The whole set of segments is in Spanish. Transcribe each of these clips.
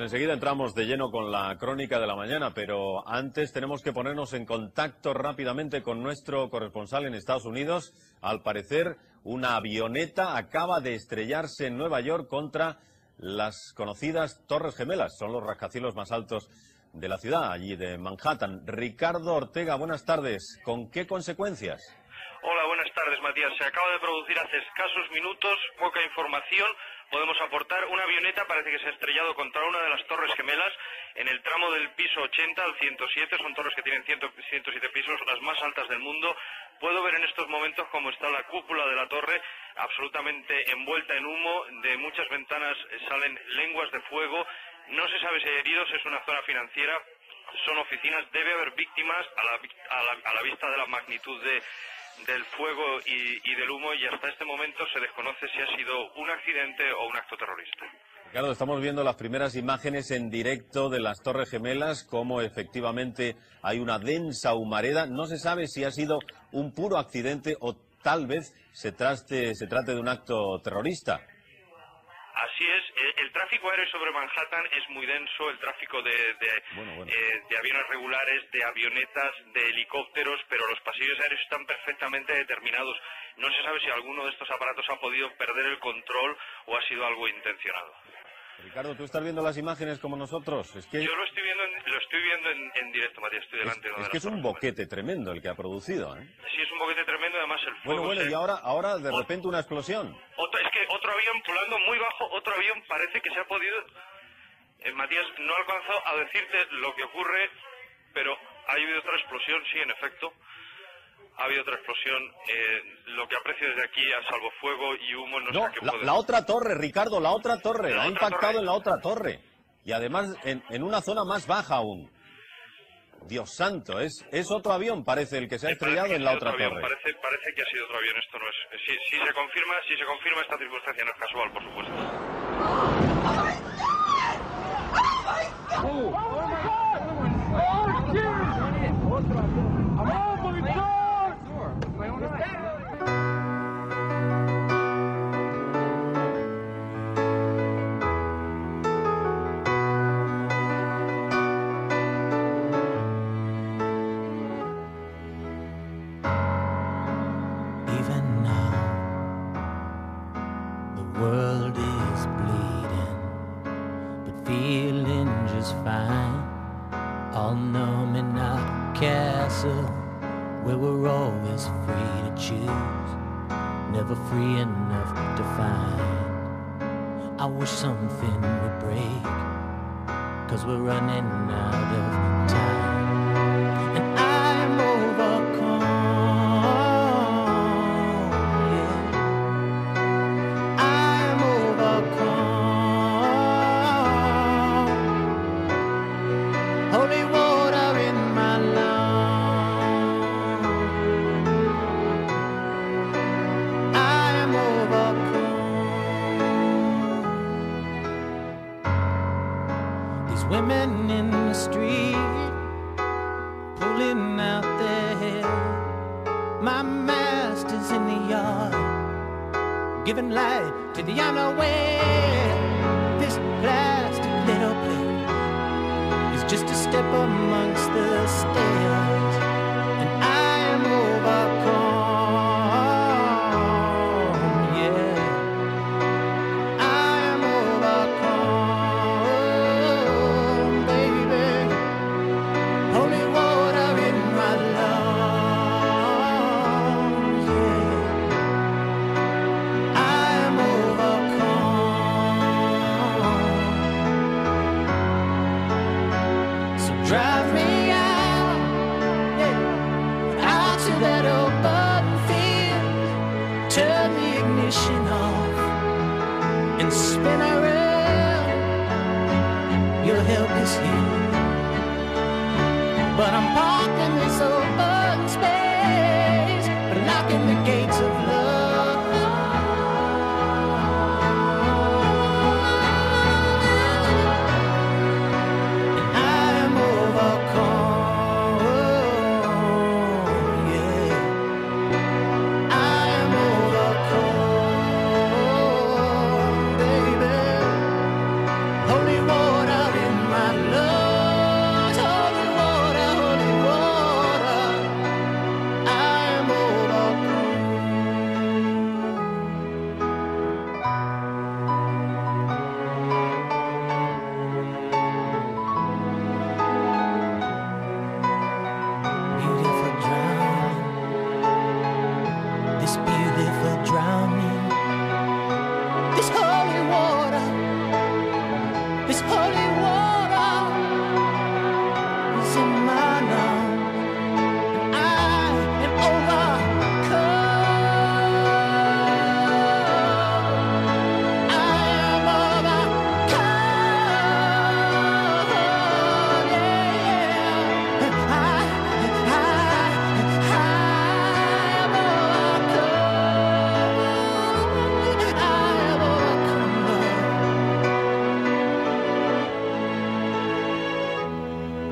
Pues enseguida entramos de lleno con la crónica de la mañana, pero antes tenemos que ponernos en contacto rápidamente con nuestro corresponsal en Estados Unidos. Al parecer, una avioneta acaba de estrellarse en Nueva York contra las conocidas Torres Gemelas. Son los rascacielos más altos de la ciudad, allí de Manhattan. Ricardo Ortega, buenas tardes. ¿Con qué consecuencias? Hola, buenas tardes, Matías. Se acaba de producir hace escasos minutos, poca información. Podemos aportar. Una avioneta parece que se ha estrellado contra una de las torres gemelas en el tramo del piso 80 al 107. Son torres que tienen 107 pisos, las más altas del mundo. Puedo ver en estos momentos cómo está la cúpula de la torre absolutamente envuelta en humo. De muchas ventanas salen lenguas de fuego. No se sabe si hay heridos. Es una zona financiera son oficinas, debe haber víctimas a la, vista de la magnitud de, del fuego y, del humo y hasta este momento se desconoce si ha sido un accidente o un acto terrorista. Claro, estamos viendo las primeras imágenes en directo de las Torres Gemelas, como efectivamente hay una densa humareda. No se sabe si ha sido un puro accidente o tal vez se, traste, se trate de un acto terrorista. Así es, el, tráfico aéreo sobre Manhattan es muy denso, el tráfico de, eh, de, aviones regulares, de avionetas, de helicópteros, pero los pasillos aéreos están perfectamente determinados. No se sabe si alguno de estos aparatos ha podido perder el control o ha sido algo intencionado. Ricardo, ¿tú estás viendo las imágenes como nosotros? Es que... Yo lo estoy viendo en, lo estoy viendo en, directo, Matías, estoy delante es, de Es que es un boquete tremendo el que ha producido, ¿eh? Sí, es un boquete tremendo, además el fuego... Bueno, bueno, y ahora, ahora de repente una explosión. es que otro avión volando muy bajo, otro avión parece que se ha podido... Eh, Matías, no alcanzado a decirte lo que ocurre, pero ha habido otra explosión, sí, en efecto ha habido otra explosión. Eh, lo que aprecio desde aquí a salvo fuego y humo no, sé qué la, la, otra torre, Ricardo, la otra torre. ha impactado en la otra torre. Y además en, una zona más baja aún. Dios santo, es, es otro avión, parece, el que se ha estrellado en la otra torre. Parece, parece que ha sido otro avión, esto no es... Si, si, se confirma, si se confirma esta circunstancia no es casual, por supuesto. cause we're running out of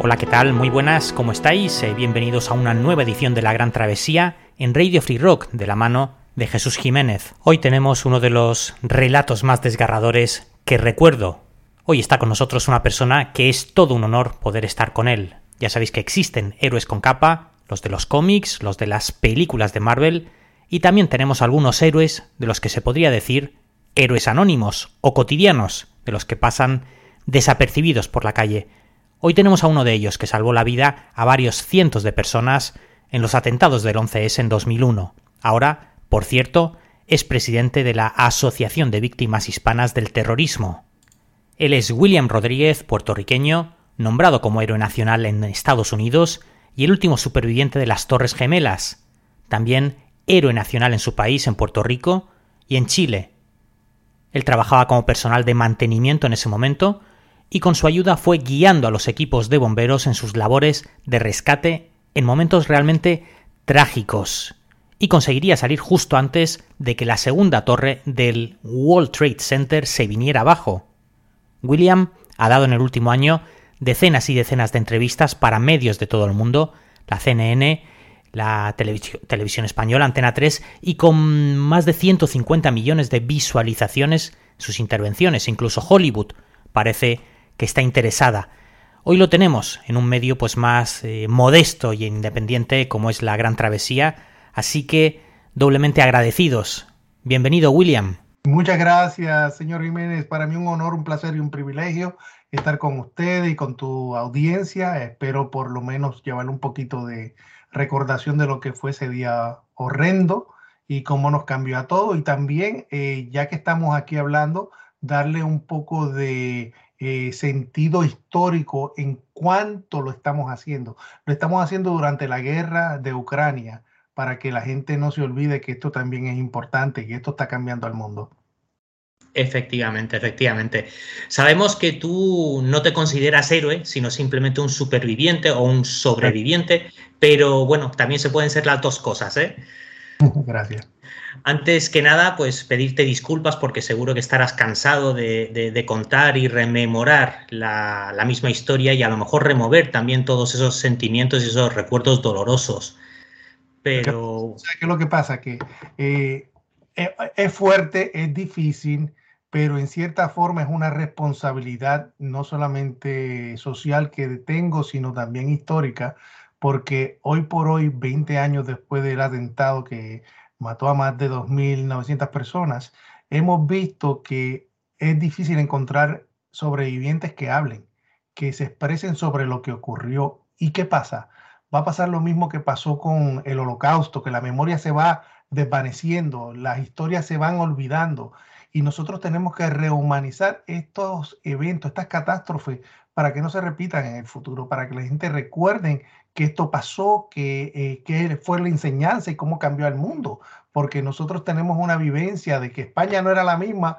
Hola, ¿qué tal? Muy buenas, ¿cómo estáis? Eh, bienvenidos a una nueva edición de La Gran Travesía en Radio Free Rock de la mano de Jesús Jiménez. Hoy tenemos uno de los relatos más desgarradores que recuerdo. Hoy está con nosotros una persona que es todo un honor poder estar con él. Ya sabéis que existen héroes con capa, los de los cómics, los de las películas de Marvel, y también tenemos algunos héroes de los que se podría decir héroes anónimos o cotidianos, de los que pasan desapercibidos por la calle. Hoy tenemos a uno de ellos que salvó la vida a varios cientos de personas en los atentados del 11S en 2001. Ahora, por cierto, es presidente de la Asociación de Víctimas Hispanas del Terrorismo. Él es William Rodríguez, puertorriqueño, nombrado como héroe nacional en Estados Unidos y el último superviviente de las Torres Gemelas. También héroe nacional en su país, en Puerto Rico, y en Chile. Él trabajaba como personal de mantenimiento en ese momento y con su ayuda fue guiando a los equipos de bomberos en sus labores de rescate en momentos realmente trágicos y conseguiría salir justo antes de que la segunda torre del World Trade Center se viniera abajo. William ha dado en el último año decenas y decenas de entrevistas para medios de todo el mundo, la CNN, la televisión española, Antena 3, y con más de 150 millones de visualizaciones sus intervenciones. Incluso Hollywood parece que está interesada. Hoy lo tenemos en un medio pues más eh, modesto y independiente como es la Gran Travesía, así que doblemente agradecidos. Bienvenido, William. Muchas gracias, señor Jiménez. Para mí un honor, un placer y un privilegio estar con usted y con tu audiencia. Espero por lo menos llevar un poquito de recordación de lo que fue ese día horrendo y cómo nos cambió a todo. Y también, eh, ya que estamos aquí hablando, darle un poco de eh, sentido histórico en cuánto lo estamos haciendo. Lo estamos haciendo durante la guerra de Ucrania para que la gente no se olvide que esto también es importante y esto está cambiando al mundo. Efectivamente, efectivamente. Sabemos que tú no te consideras héroe, sino simplemente un superviviente o un sobreviviente, pero bueno, también se pueden ser las dos cosas, ¿eh? Gracias. Antes que nada, pues pedirte disculpas porque seguro que estarás cansado de, contar y rememorar la, misma historia y a lo mejor remover también todos esos sentimientos y esos recuerdos dolorosos. Pero... ¿Sabes qué es lo que pasa? Que eh, eh, es fuerte, es difícil, pero en cierta forma es una responsabilidad no solamente social que tengo, sino también histórica, porque hoy por hoy, 20 años después del atentado que mató a más de 2.900 personas, hemos visto que es difícil encontrar sobrevivientes que hablen, que se expresen sobre lo que ocurrió. ¿Y qué pasa? Va a pasar lo mismo que pasó con el holocausto, que la memoria se va desvaneciendo, las historias se van olvidando y nosotros tenemos que rehumanizar estos eventos, estas catástrofes, para que no se repitan en el futuro, para que la gente recuerde que esto pasó, que, eh, fue la enseñanza y cómo cambió el mundo, porque nosotros tenemos una vivencia de que España no era la misma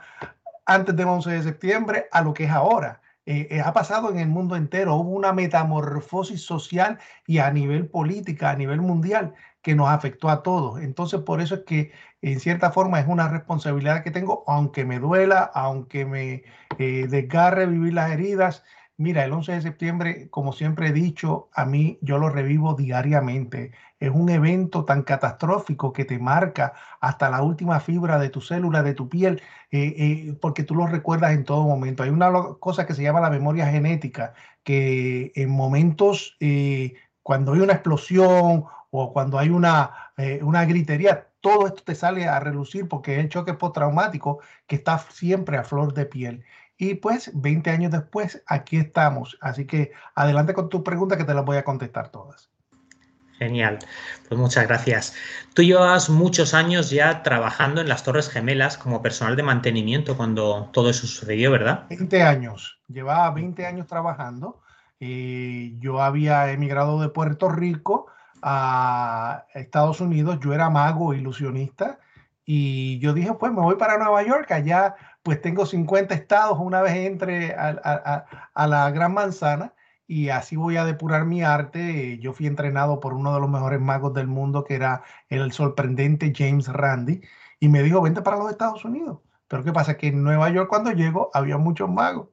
antes del 11 de septiembre a lo que es ahora. Eh, eh, ha pasado en el mundo entero, hubo una metamorfosis social y a nivel política, a nivel mundial, que nos afectó a todos. Entonces, por eso es que en cierta forma es una responsabilidad que tengo, aunque me duela, aunque me desgarre vivir las heridas, Mira, el 11 de septiembre, como siempre he dicho, a mí yo lo revivo diariamente. Es un evento tan catastrófico que te marca hasta la última fibra de tu célula, de tu piel, eh, eh, porque tú lo recuerdas en todo momento. Hay una cosa que se llama la memoria genética, que en momentos eh, cuando hay una explosión o cuando hay una, una gritería, todo esto te sale a relucir porque es el choque postraumático que está siempre a flor de piel. Y pues 20 años después, aquí estamos. Así que adelante con tu pregunta que te las voy a contestar todas. Genial, pues muchas gracias. Tú llevas muchos años ya trabajando en las Torres Gemelas como personal de mantenimiento cuando todo eso sucedió, ¿verdad? 20 años, llevaba 20 años trabajando. Eh, yo había emigrado de Puerto Rico a Estados Unidos, yo era mago, ilusionista, y yo dije, pues me voy para Nueva York, allá pues tengo 50 estados una vez entre a, la Gran Manzana y así voy a depurar mi arte. Yo fui entrenado por uno de los mejores magos del mundo, que era el sorprendente James Randi, y me dijo, vente para los Estados Unidos. Pero ¿qué pasa? Que en Nueva York cuando llego había muchos magos.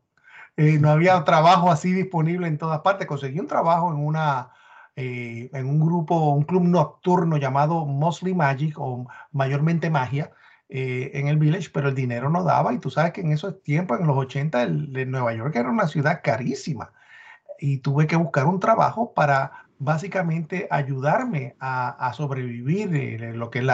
eh, no había trabajo así disponible en todas partes. Conseguí un trabajo en una, eh, en un grupo, un club nocturno llamado Mostly Magic o mayormente magia eh, en el Village, pero el dinero no daba y tú sabes que en esos tiempos, en los 80, el, Nueva York era una ciudad carísima y tuve que buscar un trabajo para básicamente ayudarme a, sobrevivir, de lo que es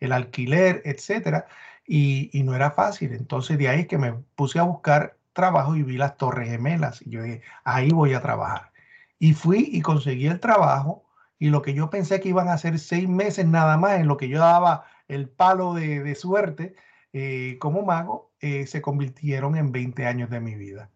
el alquiler, etcétera, y, y, no era fácil. Entonces de ahí que me puse a buscar trabajo y vi las Torres Gemelas y yo dije, ahí voy a trabajar. Y fui y conseguí el trabajo y lo que yo pensé que iban a ser seis meses nada más en lo que yo daba el palo de, suerte eh, como mago, eh, se convirtieron en 20 años de mi vida.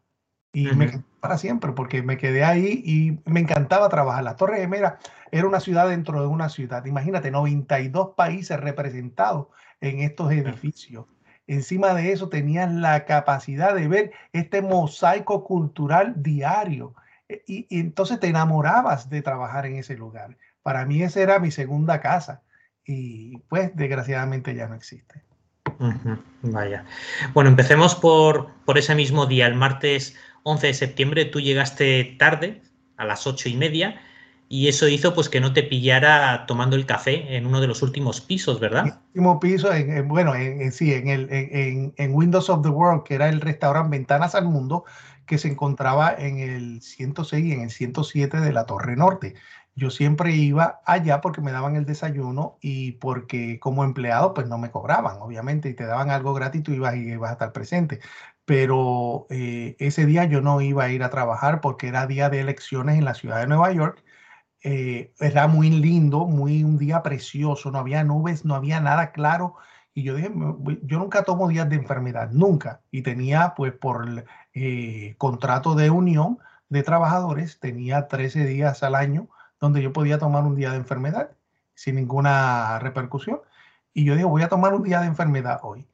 Y me quedé para siempre porque me quedé ahí y me encantaba trabajar. La Torre Gemela era una ciudad dentro de una ciudad. Imagínate, 92 países representados en estos edificios. Encima de eso tenías la capacidad de ver este mosaico cultural diario eh, y, entonces te enamorabas de trabajar en ese lugar. Para mí esa era mi segunda casa y pues desgraciadamente ya no existe. vaya. Bueno, empecemos por, por ese mismo día, el martes 11 de septiembre. Tú llegaste tarde, a las ocho y media, y eso hizo pues que no te pillara tomando el café en uno de los últimos pisos, ¿verdad? El último piso, en, bueno, en, sí, en, el, en, en, Windows of the World, que era el restaurante Ventanas al Mundo, que se encontraba en el 106 y en el 107 de la Torre Norte. Yo siempre iba allá porque me daban el desayuno y porque como empleado pues no me cobraban, obviamente, y te daban algo gratis, tú ibas y ibas a estar presente. Pero eh, ese día yo no iba a ir a trabajar porque era día de elecciones en la ciudad de Nueva York. Eh, era muy lindo, muy un día precioso, no había nubes, no había nada claro y yo dije, yo nunca tomo días de enfermedad, nunca. Y tenía, pues, por eh, contrato de unión de trabajadores, tenía 13 días al año donde yo podía tomar un día de enfermedad sin ninguna repercusión. Y yo dije, voy a tomar un día de enfermedad hoy.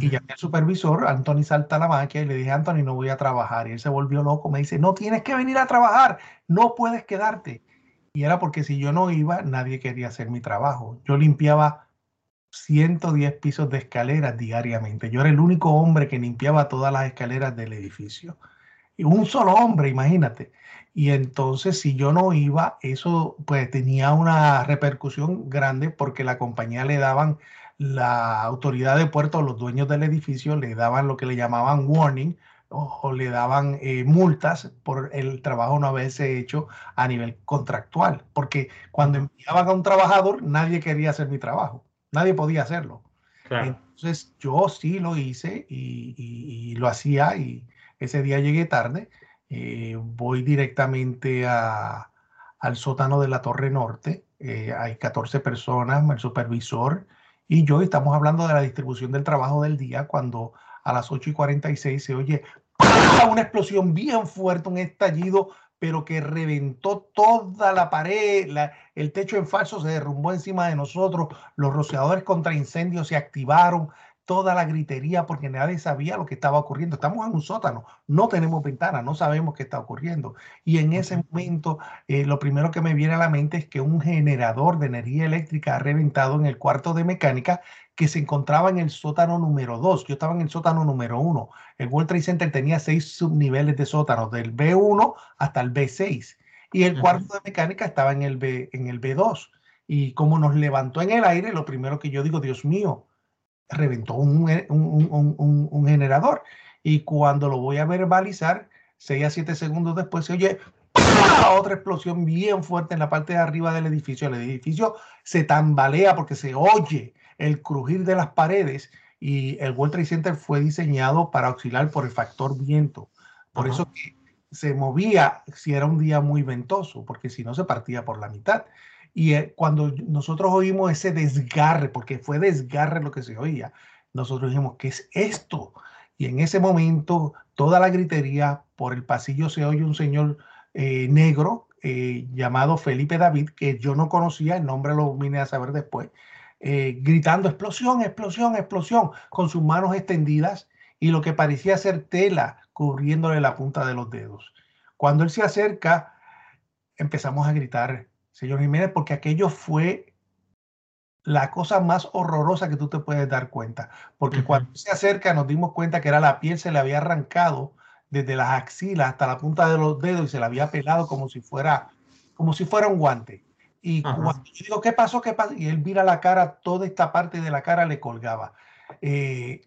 Y llamé al supervisor, Anthony Saltalamaquia, y le dije, Anthony, no voy a trabajar. Y él se volvió loco, me dice, no tienes que venir a trabajar, no puedes quedarte. Y era porque si yo no iba, nadie quería hacer mi trabajo. Yo limpiaba 110 pisos de escaleras diariamente. Yo era el único hombre que limpiaba todas las escaleras del edificio. Y un solo hombre, imagínate. Y entonces si yo no iba, eso pues tenía una repercusión grande porque la compañía le daban, la autoridad de puerto, los dueños del edificio le daban lo que le llamaban warning o, le daban eh, multas por el trabajo no haberse hecho a nivel contractual. Porque cuando enviaban a un trabajador, nadie quería hacer mi trabajo. Nadie podía hacerlo. Entonces yo sí lo hice y, lo hacía y ese día llegué tarde. Eh, voy directamente al sótano de la Torre Norte. Eh, hay 14 personas, el supervisor y yo estamos hablando de la distribución del trabajo del día cuando a las 8 y 46 se oye una explosión bien fuerte, un estallido pero que reventó toda la pared, el techo en falso se derrumbó encima de nosotros, los rociadores contra incendios se activaron, toda la gritería porque nadie sabía lo que estaba ocurriendo. Estamos en un sótano, no tenemos ventana, no sabemos qué está ocurriendo. Y en ese momento, eh, lo primero que me viene a la mente es que un generador de energía eléctrica ha reventado en el cuarto de mecánica que se encontraba en el sótano número 2. Yo estaba en el sótano número 1. El World Trade Center tenía seis subniveles de sótanos, del B1 hasta el B6. Y el cuarto de mecánica estaba en el, B, en el B2. Y como nos levantó en el aire, lo primero que yo digo, Dios mío, reventó un, un, un, generador. Y cuando lo voy a verbalizar, 6 a 7 segundos después se oye otra explosión bien fuerte en la parte de arriba del edificio. El edificio se tambalea porque se oye el crujir de las paredes y el World Trade Center fue diseñado para auxiliar por el factor viento. Por eso que se movía si era un día muy ventoso, porque si no se partía por la mitad. Y eh, cuando nosotros oímos ese desgarre, porque fue desgarre lo que se oía, nosotros dijimos, ¿qué es esto? Y en ese momento, toda la gritería, por el pasillo se oye un señor eh, negro eh, llamado Felipe David, que yo no conocía, el nombre lo vine a saber después, gritando explosión, explosión, explosión, con sus manos extendidas y lo que parecía ser tela cubriéndole la punta de los dedos. Cuando él se acerca, empezamos a gritar, señor Jiménez, porque aquello fue la cosa más horrorosa que tú te puedes dar cuenta. Porque cuando se acerca nos dimos cuenta que era la piel, se le había arrancado desde las axilas hasta la punta de los dedos y se la había pelado como si fuera, como si fuera un guante. Y cuando yo digo, ¿qué pasó? ¿Qué pasó? Y él mira la cara, toda esta parte de la cara le colgaba. Eh,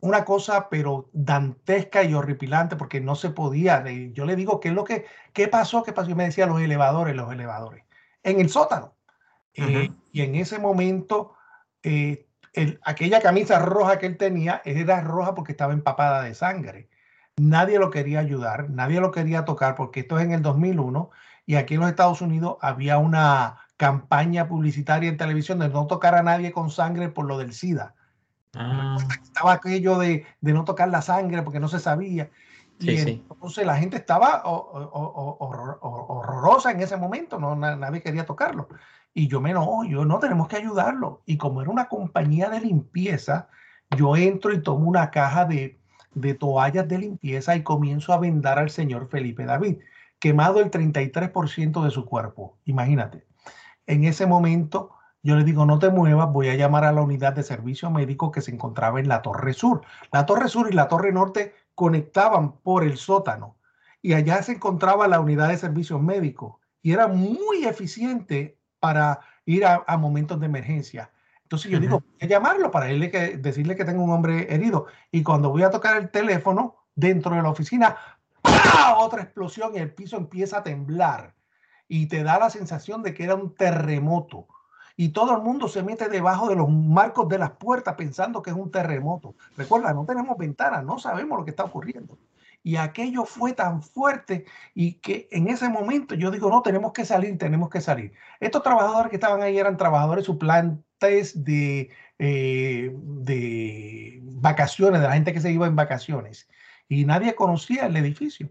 una cosa, pero dantesca y horripilante, porque no se podía. Yo le digo, ¿qué es lo que, qué pasó? ¿Qué pasó? Y me decía, los elevadores, los elevadores. En el sótano. Eh, y en ese momento, eh, aquella camisa roja que él tenía era roja porque estaba empapada de sangre. Nadie lo quería ayudar, nadie lo quería tocar, porque esto es en el 2001 y aquí en los Estados Unidos había una campaña publicitaria en televisión de no tocar a nadie con sangre por lo del SIDA. Ah. Estaba aquello de, no tocar la sangre porque no se sabía. Y entonces la gente estaba horrorosa en ese momento, no, nadie quería tocarlo. Y yo me no, yo no, tenemos que ayudarlo. Y como era una compañía de limpieza, yo entro y tomo una caja de, de toallas de limpieza y comienzo a vendar al señor Felipe David, quemado el 33% de su cuerpo. Imagínate. En ese momento yo le digo, no te muevas, voy a llamar a la unidad de servicio médico que se encontraba en la Torre Sur. La Torre Sur y la Torre Norte conectaban por el sótano y allá se encontraba la unidad de servicios médicos y era muy eficiente para ir a, momentos de emergencia. Entonces yo digo, voy a llamarlo para que, decirle que tengo un hombre herido. Y cuando voy a tocar el teléfono dentro de la oficina, otra explosión y el piso empieza a temblar. Y te da la sensación de que era un terremoto y todo el mundo se mete debajo de los marcos de las puertas pensando que es un terremoto. Recuerda, no tenemos ventanas, no sabemos lo que está ocurriendo. Y aquello fue tan fuerte y que en ese momento yo digo, no, tenemos que salir, tenemos que salir. Estos trabajadores que estaban ahí eran trabajadores suplantes de, eh, de vacaciones, de la gente que se iba en vacaciones. Y nadie conocía el edificio.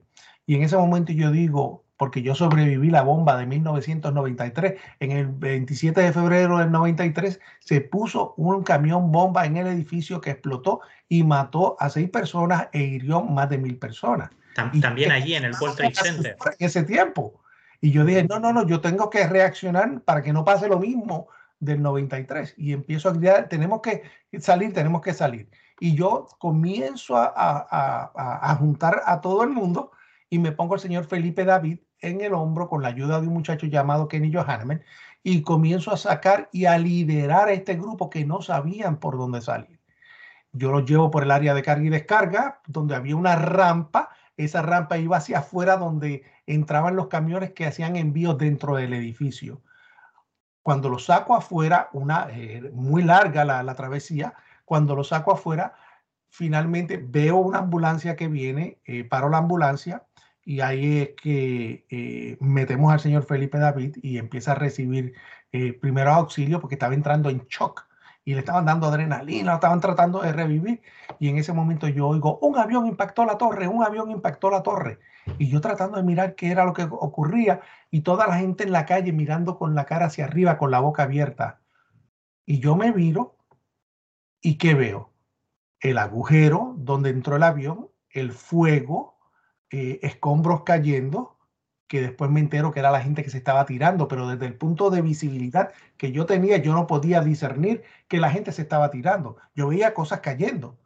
Y en ese momento yo digo, porque yo sobreviví la bomba de 1993. En el 27 de febrero del 93 se puso un camión bomba en el edificio que explotó y mató a seis personas e hirió más de mil personas. También allí en el World Trade Center. En ese tiempo. Y yo dije, no, no, no, yo tengo que reaccionar para que no pase lo mismo del 93. Y empiezo a gritar, tenemos que salir, tenemos que salir. Y yo comienzo a, a, a juntar a todo el mundo y me pongo al señor Felipe David en el hombro con la ayuda de un muchacho llamado Kenny Johanneman y comienzo a sacar y a liderar a este grupo que no sabían por dónde salir. Yo los llevo por el área de carga y descarga, donde había una rampa. Esa rampa iba hacia afuera donde entraban los camiones que hacían envíos dentro del edificio. Cuando los saco afuera, una eh, muy larga la, la travesía, cuando lo saco afuera, finalmente veo una ambulancia que viene, eh, paro la ambulancia, y ahí es que eh, metemos al señor Felipe David y empieza a recibir eh, primeros auxilios porque estaba entrando en shock y le estaban dando adrenalina, lo estaban tratando de revivir. Y en ese momento yo oigo, un avión impactó la torre, un avión impactó la torre. Y yo tratando de mirar qué era lo que ocurría y toda la gente en la calle mirando con la cara hacia arriba, con la boca abierta. Y yo me miro y ¿qué veo? El agujero donde entró el avión, el fuego, eh, escombros cayendo, que después me entero que era la gente que se estaba tirando, pero desde el punto de visibilidad que yo tenía, yo no podía discernir que la gente se estaba tirando. Yo veía cosas cayendo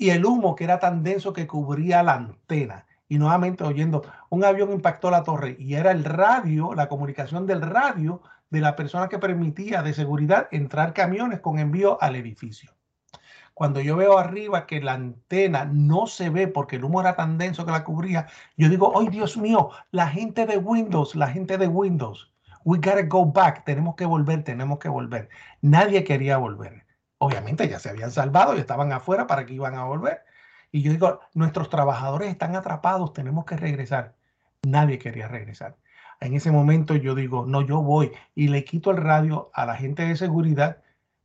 y el humo que era tan denso que cubría la antena. Y nuevamente oyendo, un avión impactó la torre y era el radio, la comunicación del radio de la persona que permitía de seguridad entrar camiones con envío al edificio. Cuando yo veo arriba que la antena no se ve porque el humo era tan denso que la cubría, yo digo, ¡ay Dios mío! La gente de Windows, la gente de Windows. We gotta go back. Tenemos que volver, tenemos que volver. Nadie quería volver. Obviamente ya se habían salvado y estaban afuera para que iban a volver. Y yo digo, nuestros trabajadores están atrapados, tenemos que regresar. Nadie quería regresar. En ese momento yo digo, no, yo voy y le quito el radio a la gente de seguridad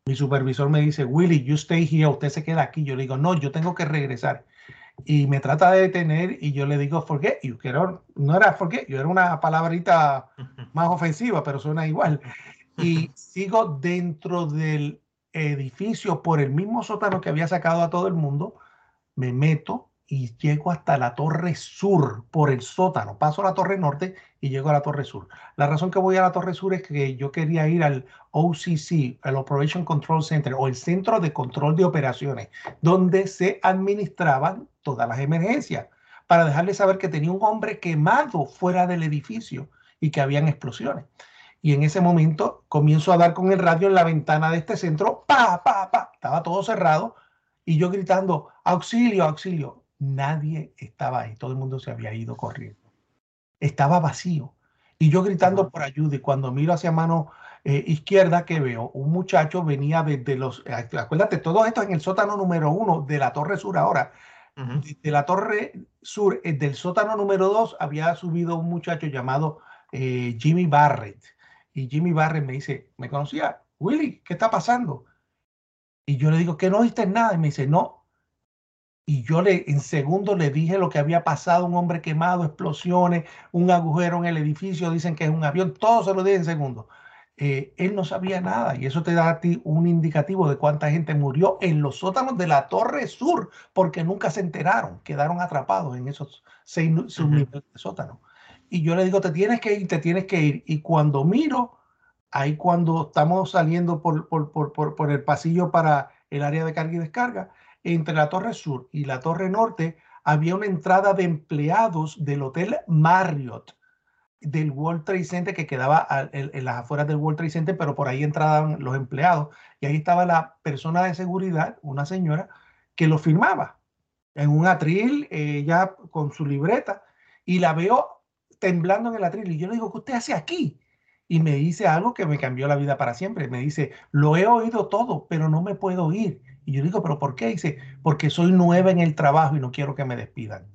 mi supervisor me dice, Willy, you stay here, usted se queda aquí. Yo le digo, no, yo tengo que regresar. Y me trata de detener y yo le digo, forget you, que no era forget you, era una palabrita más ofensiva, pero suena igual. Y sigo dentro del edificio por el mismo sótano que había sacado a todo el mundo, me meto y llego hasta la torre sur por el sótano. Paso a la torre norte y llego a la torre sur. La razón que voy a la torre sur es que yo quería ir al OCC, el Operation Control Center o el Centro de Control de Operaciones, donde se administraban todas las emergencias. para dejarle saber que tenía un hombre quemado fuera del edificio y que habían explosiones. Y en ese momento comienzo a dar con el radio en la ventana de este centro, pa, pa, pa, estaba todo cerrado y yo gritando, auxilio, auxilio. Nadie estaba ahí, todo el mundo se había ido corriendo. Estaba vacío. Y yo gritando por ayuda y cuando miro hacia mano eh, izquierda que veo, un muchacho venía desde los, eh, acuérdate, todo esto en el sótano número uno de la Torre Sur ahora. De la Torre Sur, eh, del sótano número dos, había subido un muchacho llamado Jimmy Barrett. Y Jimmy Barrett me dice, ¿me conocía? Willy, ¿qué está pasando? Y yo le digo, ¿que no viste nada? Y me dice, no. Y yo le, en segundo le dije lo que había pasado, un hombre quemado, explosiones, un agujero en el edificio, dicen que es un avión, todo se lo dije en segundo. Eh, él no sabía nada y eso te da a ti un indicativo de cuánta gente murió en los sótanos de la Torre Sur porque nunca se enteraron, quedaron atrapados en esos seis subniveles de sótano. Y yo le digo, te tienes que ir, te tienes que ir. Y cuando miro, ahí cuando estamos saliendo por, por, por, por el pasillo para el área de carga y descarga, entre la Torre Sur y la Torre Norte había una entrada de empleados del Hotel Marriott del World Trade Center que quedaba en, las afueras del World Trade Center, pero por ahí entraban los empleados y ahí estaba la persona de seguridad, una señora, que lo firmaba en un atril, ella con su libreta, y la veo temblando en el atril. Y yo le digo, ¿qué usted hace aquí? Y me dice algo que me cambió la vida para siempre. Me dice, lo he oído todo, pero no me puedo ir. Y yo digo, ¿pero por qué? Dice, porque soy nueva en el trabajo y no quiero que me despidan.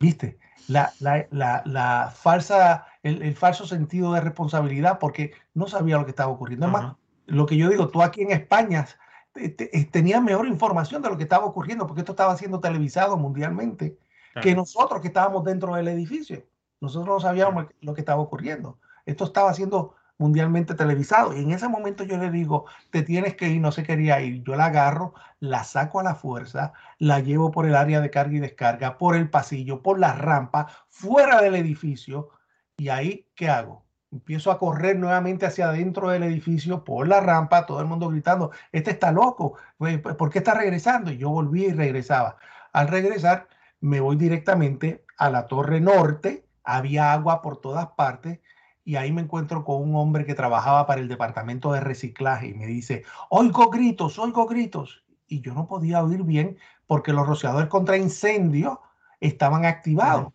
¿Viste? La, la, la, la falsa, el, el, falso sentido de responsabilidad porque no sabía lo que estaba ocurriendo. Uh -huh. Además, lo que yo digo, tú aquí en España te, te, tenías mejor información de lo que estaba ocurriendo porque esto estaba siendo televisado mundialmente claro. que nosotros que estábamos dentro del edificio. Nosotros no sabíamos claro. lo que estaba ocurriendo. Esto estaba siendo mundialmente televisado. Y en ese momento yo le digo, te tienes que ir, no se quería ir. Yo la agarro, la saco a la fuerza, la llevo por el área de carga y descarga, por el pasillo, por la rampa, fuera del edificio. Y ahí, ¿qué hago? Empiezo a correr nuevamente hacia adentro del edificio, por la rampa, todo el mundo gritando, este está loco, ¿por qué está regresando? Y yo volví y regresaba. Al regresar, me voy directamente a la torre norte, había agua por todas partes, y ahí me encuentro con un hombre que trabajaba para el departamento de reciclaje y me dice, oigo gritos, oigo gritos. Y yo no podía oír bien porque los rociadores contra incendio estaban activados.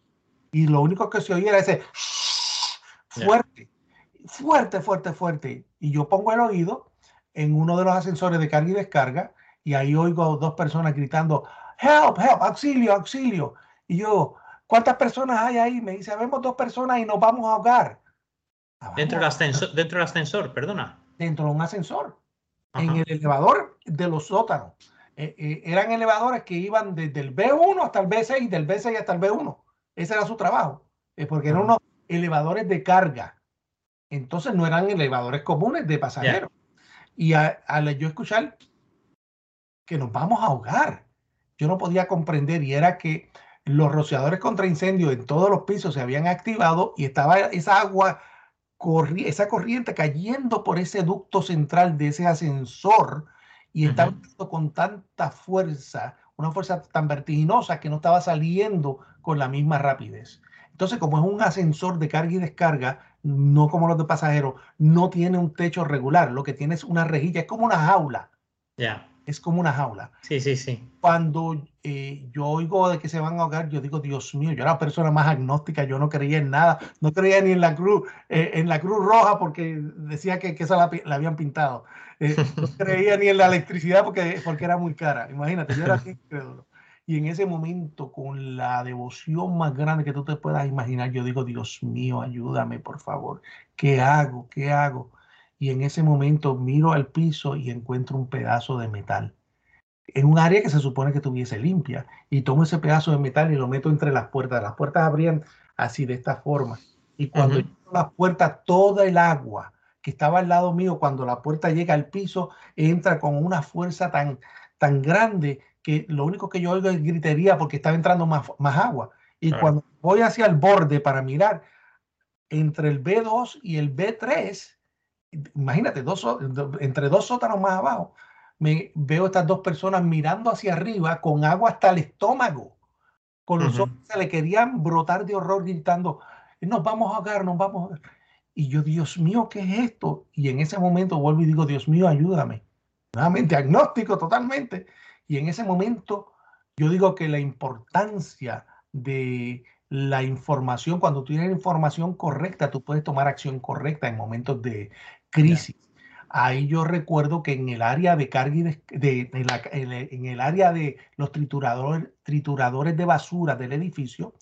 Y lo único que se oía era ese fuerte, fuerte, fuerte, fuerte. Y yo pongo el oído en uno de los ascensores de carga y descarga y ahí oigo a dos personas gritando, help, help, auxilio, auxilio. Y yo, ¿cuántas personas hay ahí? Me dice, vemos dos personas y nos vamos a ahogar. Dentro del, ascensor, dentro del ascensor, perdona. Dentro de un ascensor. Ajá. En el elevador de los sótanos. Eh, eh, eran elevadores que iban desde el B1 hasta el B6, del B6 hasta el B1. Ese era su trabajo. Eh, porque eran unos elevadores de carga. Entonces no eran elevadores comunes de pasajeros. Yeah. Y al yo escuchar que nos vamos a ahogar, yo no podía comprender y era que los rociadores contra incendio en todos los pisos se habían activado y estaba esa agua corri esa corriente cayendo por ese ducto central de ese ascensor y estaba uh -huh. con tanta fuerza, una fuerza tan vertiginosa que no estaba saliendo con la misma rapidez. Entonces, como es un ascensor de carga y descarga, no como los de pasajeros, no tiene un techo regular, lo que tiene es una rejilla, es como una jaula. Ya. Yeah es como una jaula. Sí, sí, sí. Cuando eh, yo oigo de que se van a ahogar, yo digo, Dios mío, yo era la persona más agnóstica, yo no creía en nada, no creía ni en la cruz, eh, en la cruz roja porque decía que, que esa la, la, habían pintado. Eh, no creía ni en la electricidad porque, porque era muy cara. Imagínate, yo era así incrédulo. Y en ese momento, con la devoción más grande que tú te puedas imaginar, yo digo, Dios mío, ayúdame, por favor. ¿Qué hago? ¿Qué hago? Y en ese momento miro al piso y encuentro un pedazo de metal en un área que se supone que estuviese limpia y tomo ese pedazo de metal y lo meto entre las puertas. Las puertas abrían así de esta forma y cuando uh -huh. la puerta toda el agua que estaba al lado mío cuando la puerta llega al piso entra con una fuerza tan tan grande que lo único que yo oigo es gritería porque estaba entrando más, más agua y cuando voy hacia el borde para mirar entre el B2 y el B3 imagínate, dos, entre dos sótanos más abajo, me veo estas dos personas mirando hacia arriba con agua hasta el estómago. Con los ojos se le querían brotar de horror gritando, nos vamos a ahogar, nos vamos a ahogar. Y yo, Dios mío, ¿qué es esto? Y en ese momento vuelvo y digo, Dios mío, ayúdame. Nuevamente, agnóstico totalmente. Y en ese momento yo digo que la importancia de la información, cuando tú tienes información correcta, tú puedes tomar acción correcta en momentos de crisis. Ahí yo recuerdo que en el área de carga y de, en, el área de los trituradores, trituradores de basura del edificio,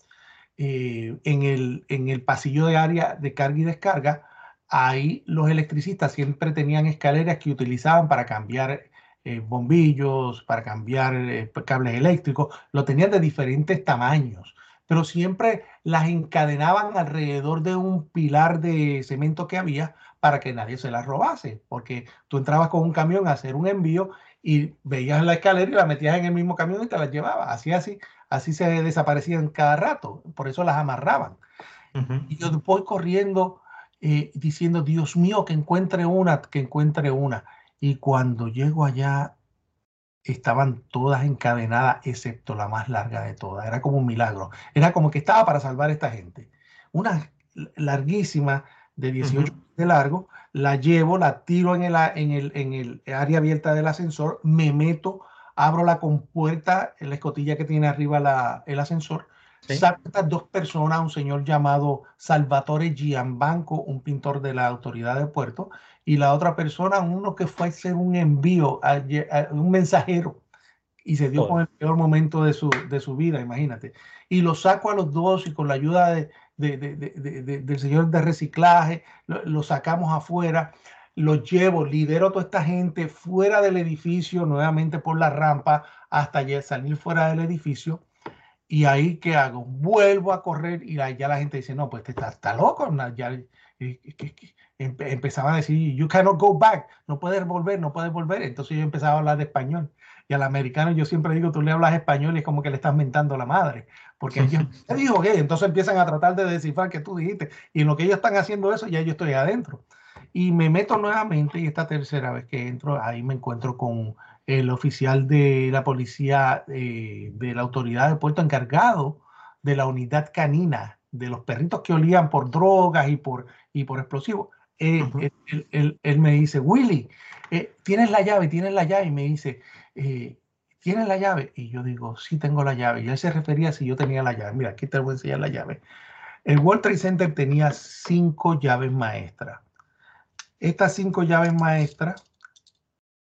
eh, en, el, en el pasillo de área de carga y descarga, ahí los electricistas siempre tenían escaleras que utilizaban para cambiar eh, bombillos, para cambiar eh, cables eléctricos, lo tenían de diferentes tamaños, pero siempre las encadenaban alrededor de un pilar de cemento que había para que nadie se las robase, porque tú entrabas con un camión a hacer un envío y veías la escalera y la metías en el mismo camión y te las llevabas. Así, así, así se desaparecían cada rato, por eso las amarraban. Y yo voy corriendo eh, diciendo, Dios mío, que encuentre una, que encuentre una. Y cuando llego allá, estaban todas encadenadas, excepto la más larga de todas. Era como un milagro. Era como que estaba para salvar a esta gente. Una larguísima de 18 de largo, la llevo, la tiro en el, en, el, en el área abierta del ascensor, me meto, abro la compuerta, la escotilla que tiene arriba la, el ascensor, ¿Sí? estas dos personas, un señor llamado Salvatore Gianbanco, un pintor de la autoridad de puerto, y la otra persona, uno que fue a hacer un envío, a, un mensajero, y se dio con el peor momento de su, de su vida, imagínate. Y lo saco a los dos y con la ayuda de, de, de, del señor de reciclaje, lo, lo, sacamos afuera, lo llevo, lidero a toda esta gente fuera del edificio, nuevamente por la rampa, hasta salir fuera del edificio y ahí, ¿qué hago? Vuelvo a correr y ya la gente dice, no, pues te está, está loco. Ya, empezaba a decir, you cannot go back, no puedes volver, no puedes volver. Entonces yo empezaba a hablar de español. Y al americano yo siempre digo, tú le hablas español y es como que le estás mentando a la madre. Porque ellos, ¿qué dijo qué? Entonces empiezan a tratar de descifrar que tú dijiste. Y en lo que ellos están haciendo eso, ya yo estoy adentro. Y me meto nuevamente y esta tercera vez que entro, ahí me encuentro con el oficial de la policía eh, de la autoridad de puerto encargado de la unidad canina, de los perritos que olían por drogas y por, y por explosivos. Eh, uh -huh. él, él, él, me dice, Willy, eh, tienes la llave, tienes la llave. Y me dice, eh, ¿tienes la llave? Y yo digo, sí, tengo la llave. Y él se refería a si yo tenía la llave. Mira, aquí te voy a enseñar la llave. El World Trade Center tenía cinco llaves maestras. Estas cinco llaves maestras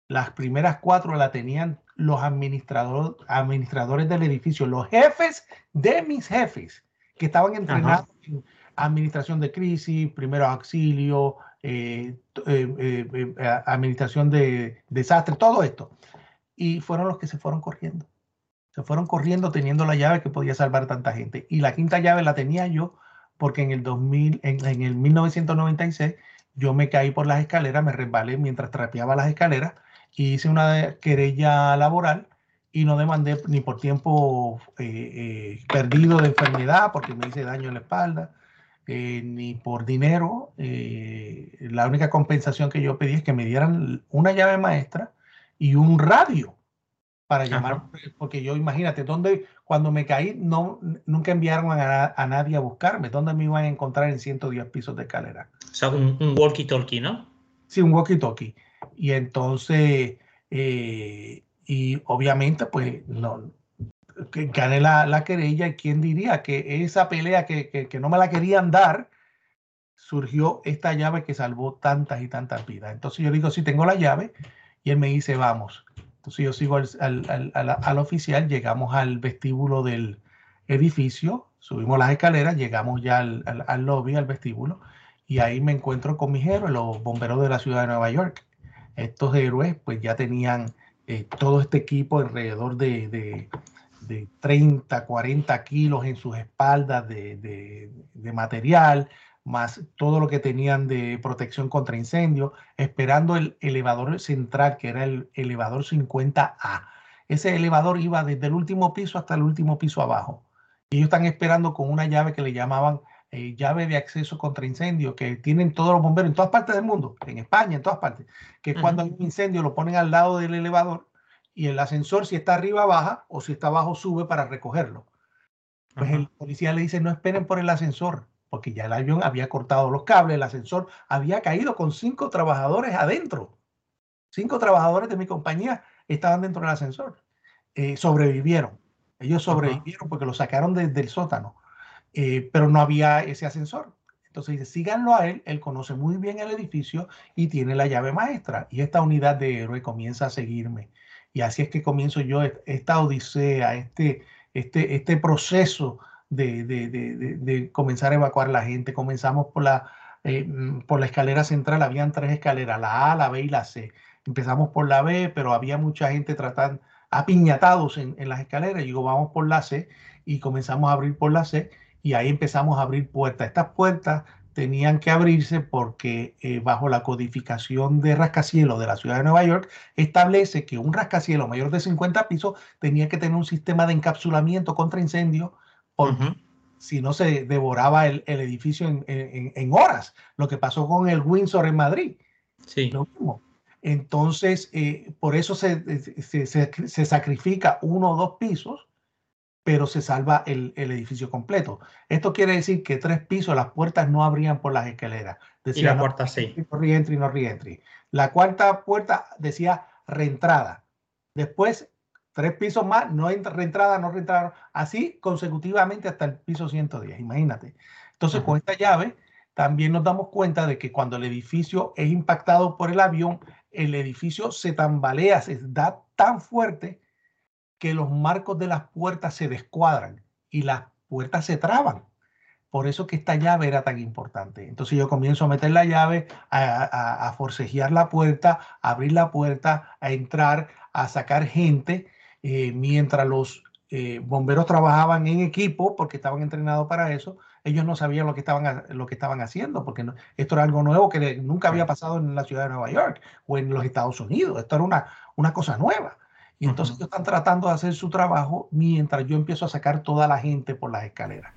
las primeras cuatro la tenían los administrador, administradores del edificio, los jefes de mis jefes, que estaban entrenados Ajá. en administración de crisis, primero auxilio, eh, eh, eh, administración de desastre, todo esto. Y fueron los que se fueron corriendo. Se fueron corriendo teniendo la llave que podía salvar tanta gente. Y la quinta llave la tenía yo porque en el 2000, en, en el 1996, yo me caí por las escaleras, me resbalé mientras trapeaba las escaleras y hice una querella laboral y no demandé ni por tiempo eh, eh, perdido de enfermedad porque me hice daño en la espalda, eh, ni por dinero. La única compensación que yo pedí es que me dieran una llave maestra y un radio para llamar, Ajá. porque yo imagínate, ¿dónde, cuando me caí, no, nunca enviaron a, a, nadie a buscarme, ¿dónde me iban a encontrar en 110 pisos de escalera? O sea, un, un walkie-talkie, ¿no? Sí, un walkie-talkie. Y entonces, eh, y obviamente, pues, no, que gané la, la, querella. ¿Y quién diría que esa pelea que, que, que, no me la querían dar, surgió esta llave que salvó tantas y tantas vidas? Entonces yo digo, sí, tengo la llave. Y él me dice, vamos. Entonces yo sigo al, al, al, al oficial, llegamos al vestíbulo del edificio, subimos las escaleras, llegamos ya al, lobby, al vestíbulo, y ahí me encuentro con mis héroes, los bomberos de la ciudad de Nueva York estos héroes pues ya tenían eh, todo este equipo alrededor de, de, de, 30, 40 kilos en sus espaldas de, de, de, material, más todo lo que tenían de protección contra incendios, esperando el elevador central, que era el elevador 50A. Ese elevador iba desde el último piso hasta el último piso abajo. Y ellos están esperando con una llave que le llamaban eh, llave de acceso contra incendio que tienen todos los bomberos en todas partes del mundo, en España, en todas partes, que uh -huh. cuando hay un incendio lo ponen al lado del elevador y el ascensor si está arriba baja o si está abajo sube para recogerlo. Pues el policía le dice, no esperen por el ascensor, porque ya el avión había cortado los cables, el ascensor había caído con cinco trabajadores adentro. Cinco trabajadores de mi compañía estaban dentro del ascensor. Eh, sobrevivieron. Ellos sobrevivieron porque lo sacaron desde el sótano, eh, pero no había ese ascensor. Entonces dice, síganlo a él, él conoce muy bien el edificio y tiene la llave maestra. Y esta unidad de héroe comienza a seguirme. Y así es que comienzo yo esta odisea, este, este, este proceso de, de, de, de comenzar a evacuar la gente. Comenzamos por la, eh, mm, por la escalera central, habían tres escaleras, la A, la B y la C. Empezamos por la B, pero había mucha gente tratando, apiñatados en, en las escaleras. Y digo, vamos por la C y comenzamos a abrir por la C y ahí empezamos a abrir puertas. Estas puertas tenían que abrirse porque eh, bajo la codificación de rascacielos de la ciudad de Nueva York establece que un rascacielos mayor de 50 pisos tenía que tener un sistema de encapsulamiento contra incendio porque si no se devoraba el, edificio en, horas, lo que pasó con el Windsor en Madrid. Sí. Entonces, eh, por eso se, se, se sacrifica uno o dos pisos pero se salva el, edificio completo. Esto quiere decir que tres pisos, las puertas no abrían por las escaleras. Decía, y la puerta sí. No reentry, no reentry. La cuarta puerta decía reentrada. Después, tres pisos más, no reentrada, no reentrada. Así consecutivamente hasta el piso 110, imagínate. Entonces, con esta llave, también nos damos cuenta de que cuando el edificio es impactado por el avión, el edificio se tambalea, se da tan fuerte que los marcos de las puertas se descuadran y las puertas se traban. Por eso que esta llave era tan importante. Entonces yo comienzo a meter la llave, a, forcejear la puerta, a abrir la puerta, a entrar, a sacar gente, eh, mientras los eh, bomberos trabajaban en equipo, porque estaban entrenados para eso, ellos no sabían lo que estaban, lo que estaban haciendo, porque esto era algo nuevo que nunca había pasado en la ciudad de Nueva York o en los Estados Unidos. Esto era una, una cosa nueva. Y entonces ellos están tratando de hacer su trabajo mientras yo empiezo a sacar toda la gente por las escaleras.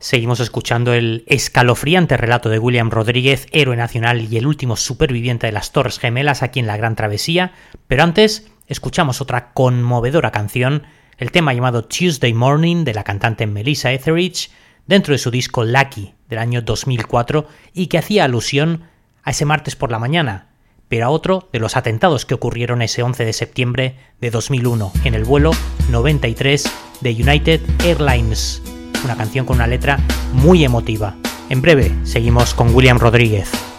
Seguimos escuchando el escalofriante relato de William Rodríguez, héroe nacional y el último superviviente de las Torres Gemelas aquí en la Gran Travesía, pero antes escuchamos otra conmovedora canción, el tema llamado Tuesday Morning de la cantante Melissa Etheridge, dentro de su disco Lucky del año 2004 y que hacía alusión a ese martes por la mañana, pero a otro de los atentados que ocurrieron ese 11 de septiembre de 2001 en el vuelo 93 de United Airlines. Una canción con una letra muy emotiva. En breve seguimos con William Rodríguez.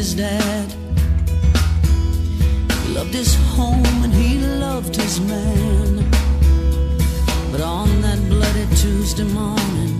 His dad. He loved his home and he loved his man. But on that bloody Tuesday morning,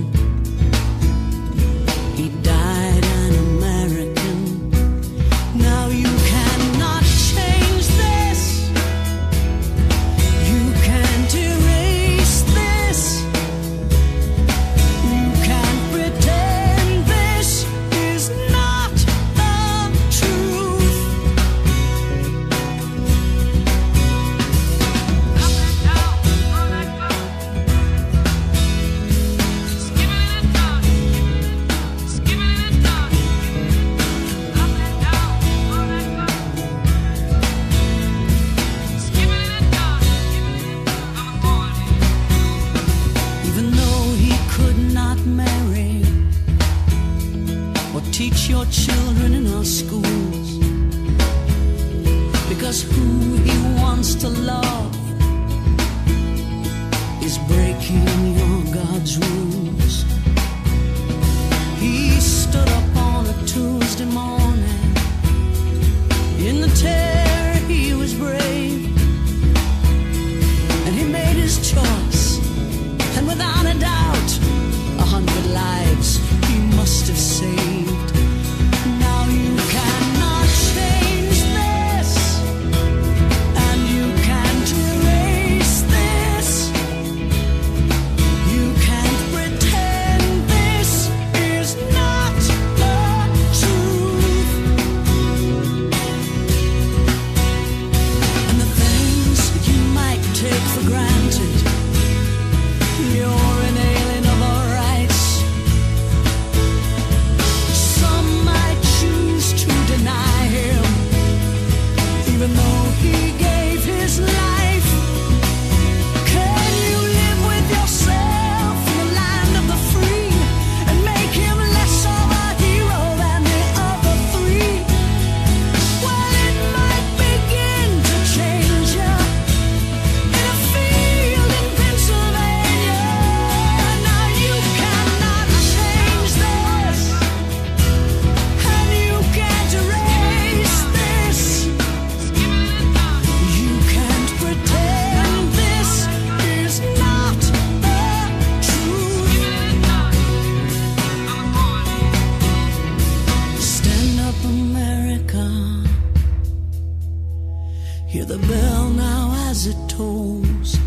the bell now as it tolls.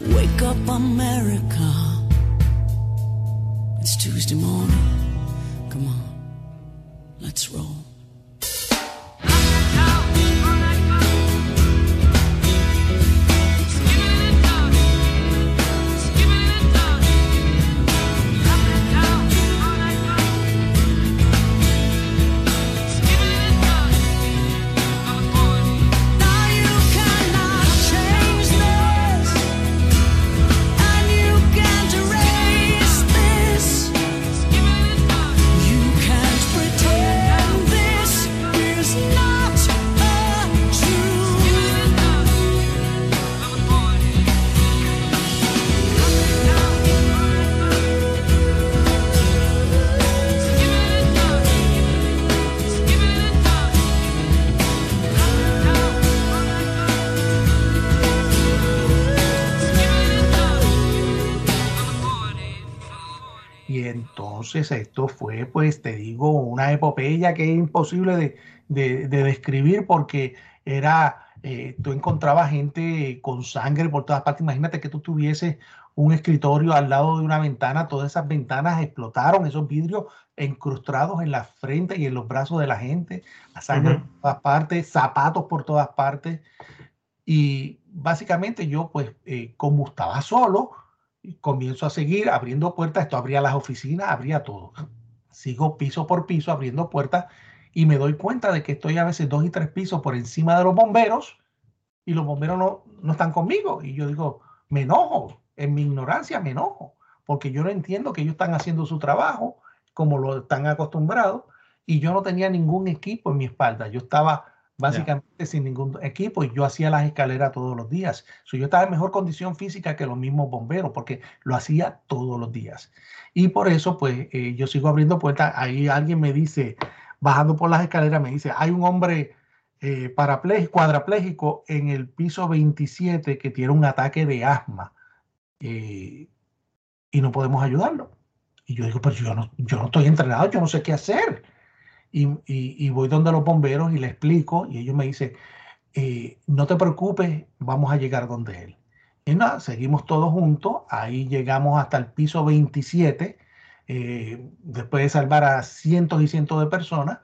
Wake up, America. It's Tuesday morning. Come on, let's roll. Entonces esto fue, pues te digo, una epopeya que es imposible de, describir porque era, eh, tú encontrabas gente con sangre por todas partes. Imagínate que tú tuvieses un escritorio al lado de una ventana, todas esas ventanas explotaron, esos vidrios incrustados en la frente y en los brazos de la gente, la sangre por todas partes, zapatos por todas partes. Y básicamente yo, pues, eh, como estaba solo, comienzo a seguir abriendo puertas, esto abría las oficinas, abría todo. Sigo piso por piso abriendo puertas y me doy cuenta de que estoy a veces dos y tres pisos por encima de los bomberos y los bomberos no, no están conmigo. Y yo digo, me enojo, en mi ignorancia me enojo, porque yo no entiendo que ellos están haciendo su trabajo como lo están acostumbrados y yo no tenía ningún equipo en mi espalda. Yo estaba básicamente sin ningún equipo y yo hacía las escaleras todos los días. yo estaba en mejor condición física que los mismos bomberos porque lo hacía todos los días. Y por eso pues eh, yo sigo abriendo puertas. Ahí alguien me dice, bajando por las escaleras, me dice, hay un hombre eh, cuadraplégico en el piso 27 que tiene un ataque de asma eh, y no podemos ayudarlo. Y yo digo, pero yo no, yo no estoy entrenado, yo no sé qué hacer y, voy donde los bomberos y le explico y ellos me dicen, eh, no te preocupes, vamos a llegar donde él. Y nada, seguimos todos juntos, ahí llegamos hasta el piso 27, eh, después de salvar a cientos y cientos de personas,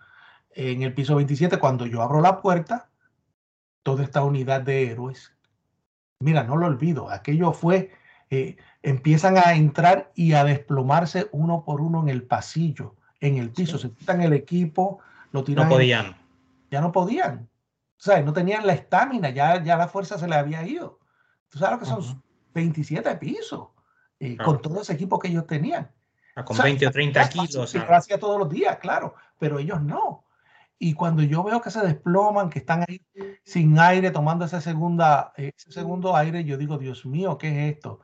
en el piso 27, cuando yo abro la puerta, toda esta unidad de héroes, mira, no lo olvido, aquello fue, eh, empiezan a entrar y a desplomarse uno por uno en el pasillo en el piso, se quitan el equipo, lo tiran. No podían. ya no podían. O sea, no tenían la estamina, ya, ya la fuerza se le había ido. Tú sabes que son 27 pisos, eh, con todo ese equipo que ellos tenían. Ah, con 20 o 30 kilos. Sí, lo hacía todos los días, claro, pero ellos no. Y cuando yo veo que se desploman, que están ahí sin aire, tomando ese, segunda, ese segundo aire, yo digo, Dios mío, ¿qué es esto?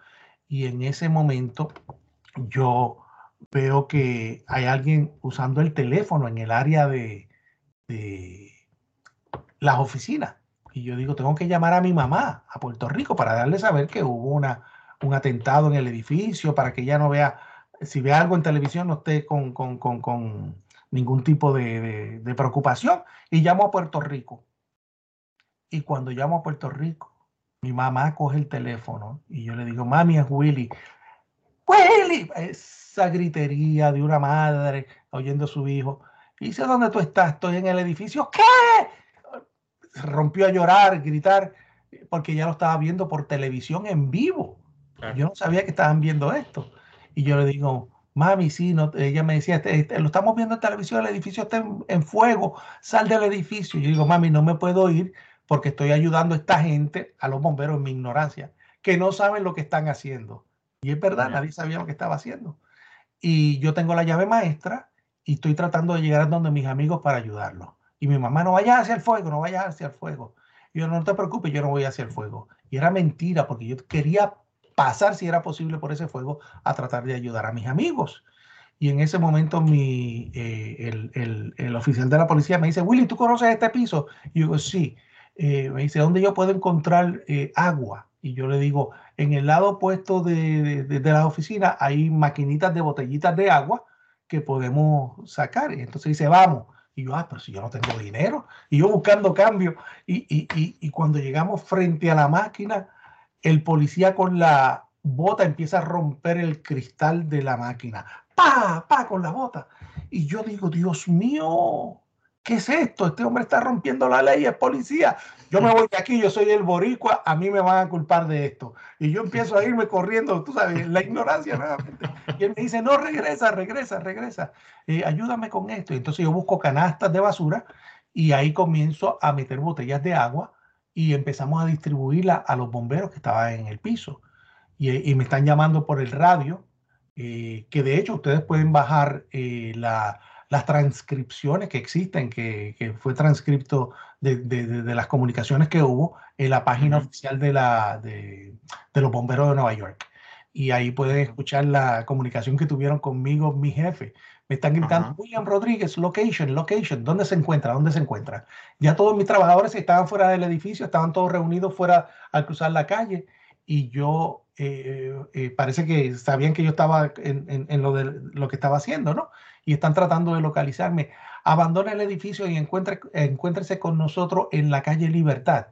Y en ese momento yo veo que hay alguien usando el teléfono en el área de, las oficinas. Y yo digo, tengo que llamar a mi mamá a Puerto Rico para darle saber que hubo una, un atentado en el edificio, para que ella no vea, si ve algo en televisión, no esté con, ningún tipo de, de, preocupación. Y llamo a Puerto Rico. Y cuando llamo a Puerto Rico, mi mamá coge el teléfono y yo le digo, mami, es Willy. Willy, es esa gritería de una madre oyendo a su hijo. Y dice, ¿dónde tú estás? Estoy en el edificio. ¿Qué? Se rompió a llorar, gritar, porque ya lo estaba viendo por televisión en vivo. Yo no sabía que estaban viendo esto. Y yo le digo, mami, sí, no, ella me decía, este, este, lo estamos viendo en televisión, el edificio está en, fuego, sal del edificio. Yo digo, mami, no me puedo ir porque estoy ayudando a esta gente, a los bomberos en mi ignorancia, que no saben lo que están haciendo. Y es verdad, nadie sabía lo que estaba haciendo y yo tengo la llave maestra y estoy tratando de llegar a donde mis amigos para ayudarlos. Y mi mamá, no vayas hacia el fuego, no vayas hacia el fuego. Y yo, no te preocupes, yo no voy hacia el fuego. Y era mentira, porque yo quería pasar, si era posible, por ese fuego a tratar de ayudar a mis amigos. Y en ese momento mi, eh, el, el, el, oficial de la policía me dice, Willy, ¿tú conoces este piso? Y yo digo, sí. Eh, me dice, ¿dónde yo puedo encontrar eh, agua? Y yo le digo, en el lado opuesto de, de, la oficina hay maquinitas de botellitas de agua que podemos sacar. Y entonces dice, vamos. Y yo, ah, pero si yo no tengo dinero. Y yo buscando cambio. Y, y, y, y cuando llegamos frente a la máquina, el policía con la bota empieza a romper el cristal de la máquina. ¡Pa! ¡Pa! con la bota. Y yo digo, Dios mío, ¿qué es esto? Este hombre está rompiendo la ley, es policía. Yo me voy de aquí, yo soy el boricua, a mí me van a culpar de esto. Y yo empiezo a irme corriendo, tú sabes, la ignorancia nuevamente. Y él me dice, no, regresa, regresa, regresa. Eh, ayúdame con esto. Y entonces yo busco canastas de basura y ahí comienzo a meter botellas de agua y empezamos a distribuirla a los bomberos que estaban en el piso. Y, y me están llamando por el radio, eh, que de hecho ustedes pueden bajar eh, la, las transcripciones que existen, que, que fue transcripto de, de, de, las comunicaciones que hubo en la página uh -huh. oficial de, la, de, de los bomberos de Nueva York. Y ahí pueden escuchar la comunicación que tuvieron conmigo mi jefe. Me están gritando, uh -huh. William Rodríguez, location, location, ¿dónde se encuentra? ¿Dónde se encuentra? Ya todos mis trabajadores estaban fuera del edificio, estaban todos reunidos fuera al cruzar la calle y yo eh, eh, parece que sabían que yo estaba en, en, en, lo de lo que estaba haciendo, ¿no? Y están tratando de localizarme. Abandona el edificio y encuentre, encuéntrese con nosotros en la calle Libertad.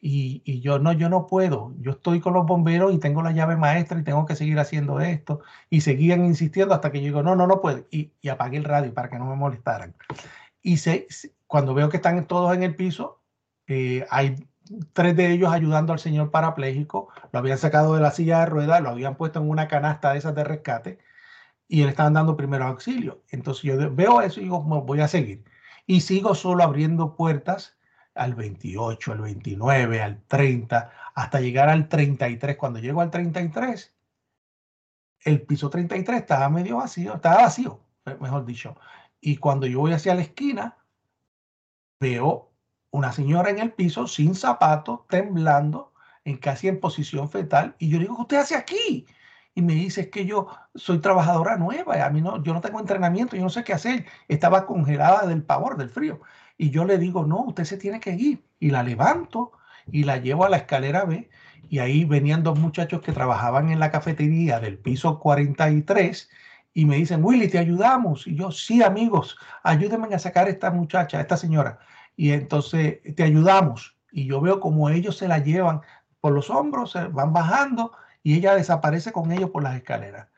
Y, y, yo no, yo no puedo. Yo estoy con los bomberos y tengo la llave maestra y tengo que seguir haciendo esto. Y seguían insistiendo hasta que yo digo, no, no, no puedo. Y, y apagué el radio para que no me molestaran. Y se, cuando veo que están todos en el piso, eh, hay tres de ellos ayudando al señor parapléjico. Lo habían sacado de la silla de ruedas, lo habían puesto en una canasta de esas de rescate y le estaban dando primero auxilio. Entonces yo veo eso y digo, voy a seguir. Y sigo solo abriendo puertas al 28, al 29, al 30, hasta llegar al 33. Cuando llego al 33, el piso 33 estaba medio vacío, estaba vacío, mejor dicho. Y cuando yo voy hacia la esquina, veo una señora en el piso sin zapatos, temblando, en casi en posición fetal. Y yo digo, ¿qué usted hace aquí? Y me dice, es que yo soy trabajadora nueva, a mí no, yo no tengo entrenamiento, yo no sé qué hacer. Estaba congelada del pavor, del frío. Y yo le digo, no, usted se tiene que ir. Y la levanto y la llevo a la escalera B. Y ahí venían dos muchachos que trabajaban en la cafetería del piso 43 y me dicen, Willy, te ayudamos. Y yo, sí, amigos, ayúdenme a sacar a esta muchacha, a esta señora. Y entonces te ayudamos. Y yo veo como ellos se la llevan por los hombros, se van bajando y ella desaparece con ellos por las escaleras.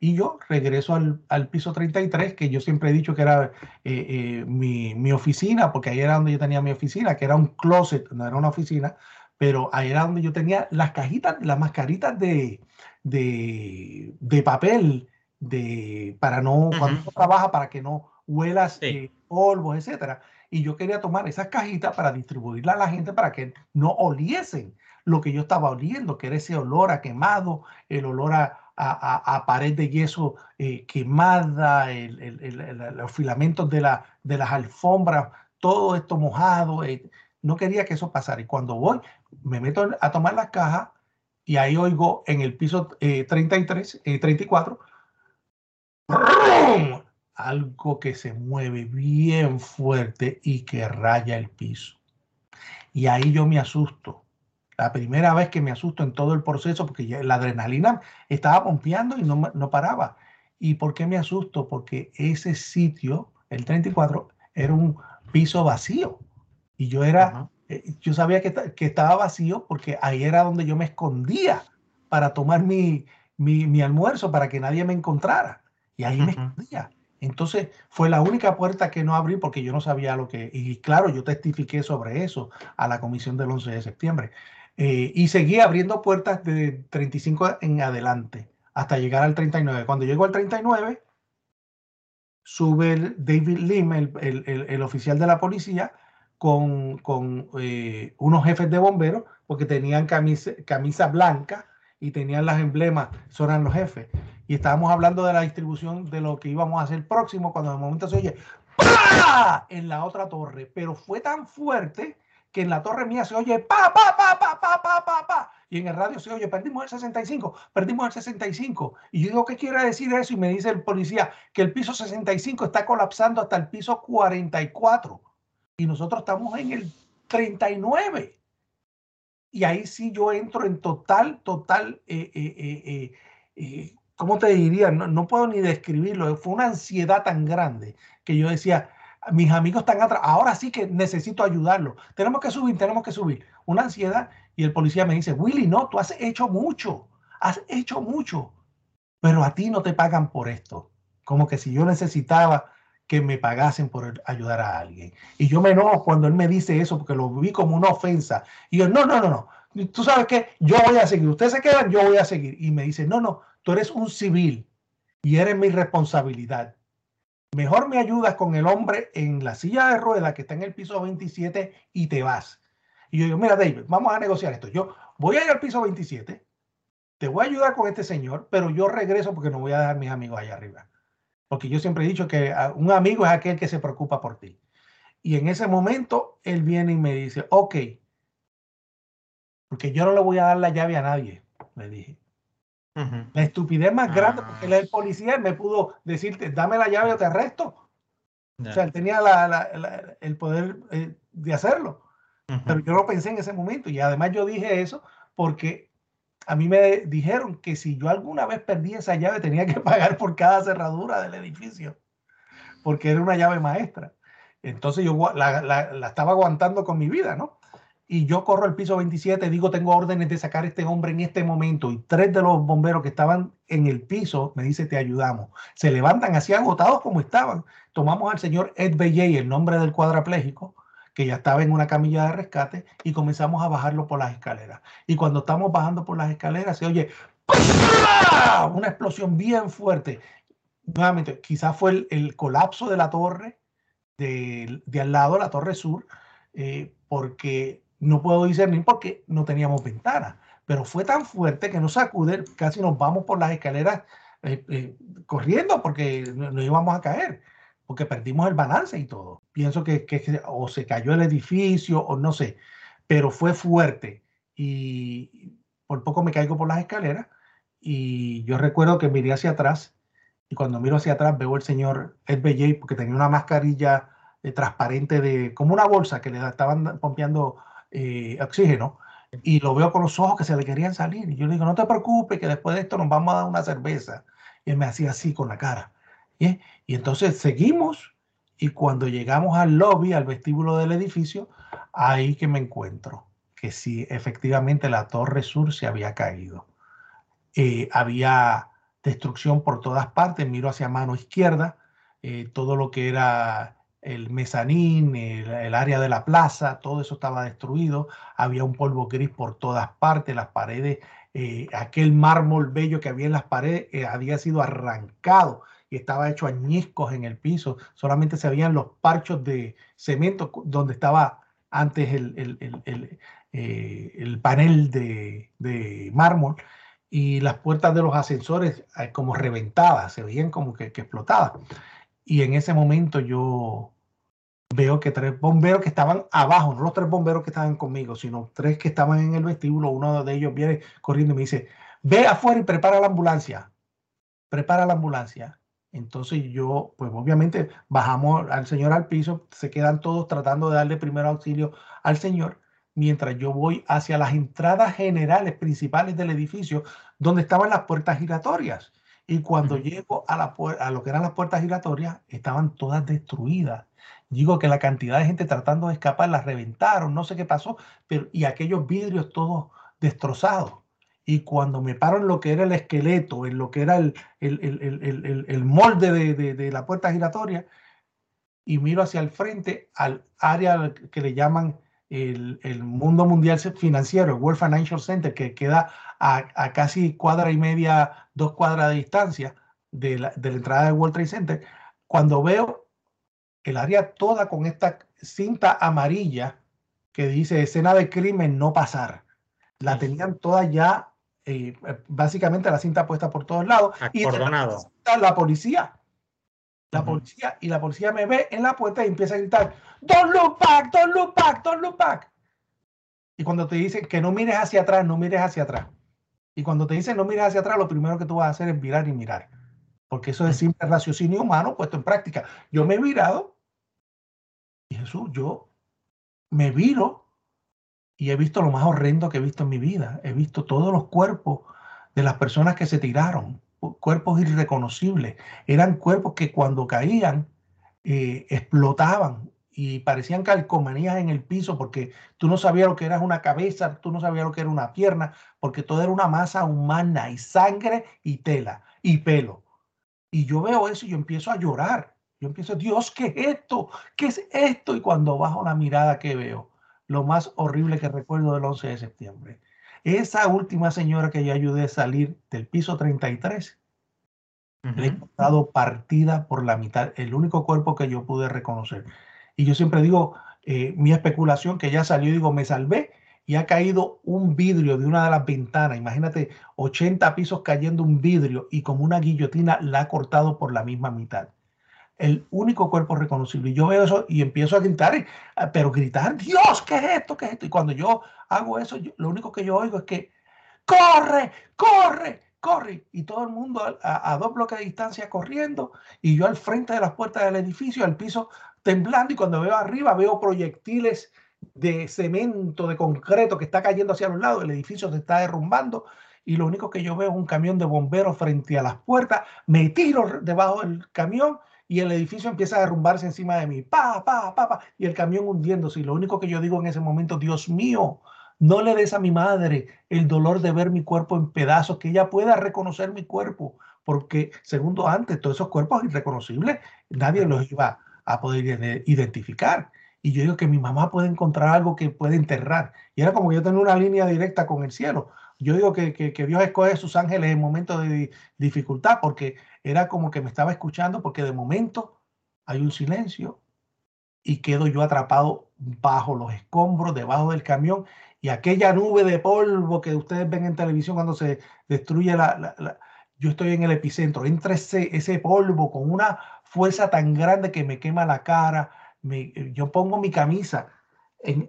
Y yo regreso al, al piso 33, que yo siempre he dicho que era eh, eh, mi, mi, oficina, porque ahí era donde yo tenía mi oficina, que era un closet, no era una oficina, pero ahí era donde yo tenía las cajitas, las mascaritas de, de, de papel, de, para no, uh -huh. cuando uno trabaja, para que no huelas sí. eh, polvos, etcétera. Y yo quería tomar esas cajitas para distribuirlas a la gente para que no oliesen lo que yo estaba oliendo, que era ese olor a quemado, el olor a, a, pared de yeso eh, quemada, los filamentos de, la, de las alfombras, todo esto mojado. Eh, no quería que eso pasara. Y cuando voy, me meto a tomar las cajas y ahí oigo en el piso eh, 33, 34, ¡rum! algo que se mueve bien fuerte y que raya el piso. Y ahí yo me asusto. La primera vez que me asusto en todo el proceso, porque ya la adrenalina estaba pompeando y no, no paraba. ¿Y por qué me asusto? Porque ese sitio, el 34, era un piso vacío. Y yo era, -huh. yo sabía que, que, estaba vacío porque ahí era donde yo me escondía para tomar mi, mi, mi almuerzo, para que nadie me encontrara. Y ahí me escondía. Entonces fue la única puerta que no abrí porque yo no sabía lo que... Y claro, yo testifiqué sobre eso a la comisión del 11 de septiembre. Eh, y seguí abriendo puertas de 35 en adelante hasta llegar al 39. Cuando llego al 39, sube David Lim, el, el, el, oficial de la policía, con, con eh, unos jefes de bomberos, porque tenían camisa, camisa blanca y tenían las emblemas, son los jefes y estábamos hablando de la distribución de lo que íbamos a hacer próximo, cuando de momento se oye ¡Pah! en la otra torre, pero fue tan fuerte que en la torre mía se oye pa, pa, pa, pa, pa, pa, y en el radio se oye, perdimos el 65, perdimos el 65. Y yo digo, ¿qué quiere decir eso? Y me dice el policía que el piso 65 está colapsando hasta el piso 44. Y nosotros estamos en el 39. Y ahí sí yo entro en total, total eh, eh, eh, ¿cómo te diría? No, no, puedo ni describirlo. Fue una ansiedad tan grande que yo decía, mis amigos están atrás, ahora sí que necesito ayudarlos. Tenemos que subir, tenemos que subir. Una ansiedad y el policía me dice, Willy, no, tú has hecho mucho. has hecho mucho, pero a ti no te pagan por esto. Como que si yo necesitaba que me pagasen por ayudar a alguien. Y yo me enojo cuando él me dice eso porque lo vi como una ofensa. Y yo, no, no, no, no. Tú sabes que yo voy a seguir. Ustedes se quedan, yo voy a seguir. Y me dice, no, no, tú eres un civil y eres mi responsabilidad. Mejor me ayudas con el hombre en la silla de ruedas que está en el piso 27 y te vas. Y yo digo, mira, David, vamos a negociar esto. Yo voy a ir al piso 27, te voy a ayudar con este señor, pero yo regreso porque no voy a dejar mis amigos allá arriba. Porque yo siempre he dicho que un amigo es aquel que se preocupa por ti. Y en ese momento él viene y me dice, ok, porque yo no le voy a dar la llave a nadie, le dije. La estupidez más grande, porque él es el policía, me pudo decirte, dame la llave o te arresto. O sea, él tenía el poder eh, de hacerlo. Pero yo no pensé en ese momento. Y además yo dije eso porque a mí me dijeron que si yo alguna vez perdí esa llave tenía que pagar por cada cerradura del edificio, porque era una llave maestra. Entonces yo la, la, estaba aguantando con mi vida, ¿no? Y yo corro al piso 27, digo, tengo órdenes de sacar a este hombre en este momento. Y tres de los bomberos que estaban en el piso me dice, te ayudamos. Se levantan así agotados como estaban. Tomamos al señor Ed Belley, el nombre del cuadrapléjico, que ya estaba en una camilla de rescate, y comenzamos a bajarlo por las escaleras. Y cuando estamos bajando por las escaleras, se oye una explosión bien fuerte. Nuevamente, quizás fue el, colapso de la torre de, de, al lado, la torre sur, eh, porque no puedo discernir porque no teníamos ventana. Pero fue tan fuerte que nos sacude, casi nos vamos por las escaleras eh, eh, corriendo porque nos íbamos a caer porque perdimos el balance y todo. Pienso que, o se cayó el edificio o no sé, pero fue fuerte y por poco me caigo por las escaleras y yo recuerdo que miré hacia atrás y cuando miro hacia atrás veo el señor Ed Bellay porque tenía una mascarilla eh, transparente de como una bolsa que le estaban pompeando eh, oxígeno y lo veo con los ojos que se le querían salir y yo le digo no te preocupes que después de esto nos vamos a dar una cerveza y él me hacía así con la cara y entonces seguimos y cuando llegamos al lobby, al vestíbulo del edificio, ahí que me encuentro que sí, efectivamente la torre sur se había caído. Eh, había destrucción por todas partes, miro hacia mano izquierda, eh, todo lo que era el mezanín, el, área de la plaza, todo eso estaba destruido, había un polvo gris por todas partes, las paredes, eh, aquel mármol bello que había en las paredes había sido arrancado y estaba hecho añiscos en el piso. Solamente se veían los parchos de cemento donde estaba antes el, el, el, eh, el panel de, de, mármol y las puertas de los ascensores eh, como reventadas, se veían como que, que explotaban. Y en ese momento yo veo que tres bomberos que estaban abajo, no los tres bomberos que estaban conmigo, sino tres que estaban en el vestíbulo, uno de ellos viene corriendo y me dice, ve afuera y prepara la ambulancia, prepara la ambulancia. Entonces yo, pues obviamente bajamos al señor al piso, se quedan todos tratando de darle primer auxilio al señor, mientras yo voy hacia las entradas generales principales del edificio, donde estaban las puertas giratorias. Y cuando llego a, la, a lo que eran las puertas giratorias, estaban todas destruidas. Digo que la cantidad de gente tratando de escapar las reventaron, no sé qué pasó, pero y aquellos vidrios todos destrozados y cuando me paro en lo que era el esqueleto, en lo que era el, el, molde de, la puerta giratoria, y miro hacia el frente al área que le llaman el, mundo mundial financiero, el World Financial Center, que queda a, casi cuadra y media, dos cuadras de distancia de la, de la entrada del World Trade Center, cuando veo el área toda con esta cinta amarilla que dice escena de crimen no pasar. La tenían toda ya eh, básicamente la cinta puesta por todos lados. Y la policía. La policía, y la policía me ve en la puerta y empieza a gritar, Don't look back, don't look back, don't look back. Y cuando te dicen que no mires hacia atrás, no mires hacia atrás. Y cuando te dicen no mires hacia atrás, lo primero que tú vas a hacer es mirar y mirar. Porque eso es simple raciocinio humano puesto en práctica. Yo me he virado y Jesús, yo me viro y he visto lo más horrendo que he visto en mi vida. He visto todos los cuerpos de las personas que se tiraron, cuerpos irreconocibles. Eran cuerpos que cuando caían eh, explotaban y parecían calcomanías en el piso porque tú no sabías lo que era una cabeza, tú no sabías lo que era una pierna, porque todo era una masa humana y sangre y tela y pelo. Y yo veo eso y yo empiezo a llorar. Yo empiezo, Dios, ¿qué es esto? ¿Qué es esto? Y cuando bajo la mirada, ¿qué veo? Lo más horrible que recuerdo del 11 de septiembre. Esa última señora que yo ayudé a salir del piso 33, le he encontrado partida por la mitad, el único cuerpo que yo pude reconocer. Y yo siempre digo, eh, mi especulación que ya salió, digo, me salvé y ha caído un vidrio de una de las ventanas. Imagínate, 80 pisos cayendo un vidrio y como una guillotina la ha cortado por la misma mitad. El único cuerpo reconocible. Y yo veo eso y empiezo a gritar, pero gritar, Dios, ¿qué es esto? ¿Qué es esto? Y cuando yo hago eso, lo único que yo oigo es que, corre, corre, corre. Y todo el mundo a, a, dos bloques de distancia corriendo y yo al frente de las puertas del edificio, al piso temblando y cuando veo arriba veo proyectiles de cemento, de concreto que está cayendo hacia los lados, el edificio se está derrumbando y lo único que yo veo es un camión de bomberos frente a las puertas, me tiro debajo del camión y el edificio empieza a derrumbarse encima de mí, pa, pa, pa, pa, y el camión hundiéndose. Y lo único que yo digo en ese momento, Dios mío, no le des a mi madre el dolor de ver mi cuerpo en pedazos, que ella pueda reconocer mi cuerpo, porque segundo antes, todos esos cuerpos irreconocibles, nadie los iba a poder identificar. Y yo digo que mi mamá puede encontrar algo que puede enterrar. Y era como yo tenía una línea directa con el cielo. Yo digo que, que, Dios escoge sus ángeles en momentos de dificultad, porque era como que me estaba escuchando, porque de momento hay un silencio y quedo yo atrapado bajo los escombros, debajo del camión, y aquella nube de polvo que ustedes ven en televisión cuando se destruye la... la, yo estoy en el epicentro, entra ese, ese polvo con una fuerza tan grande que me quema la cara. Yo pongo mi camisa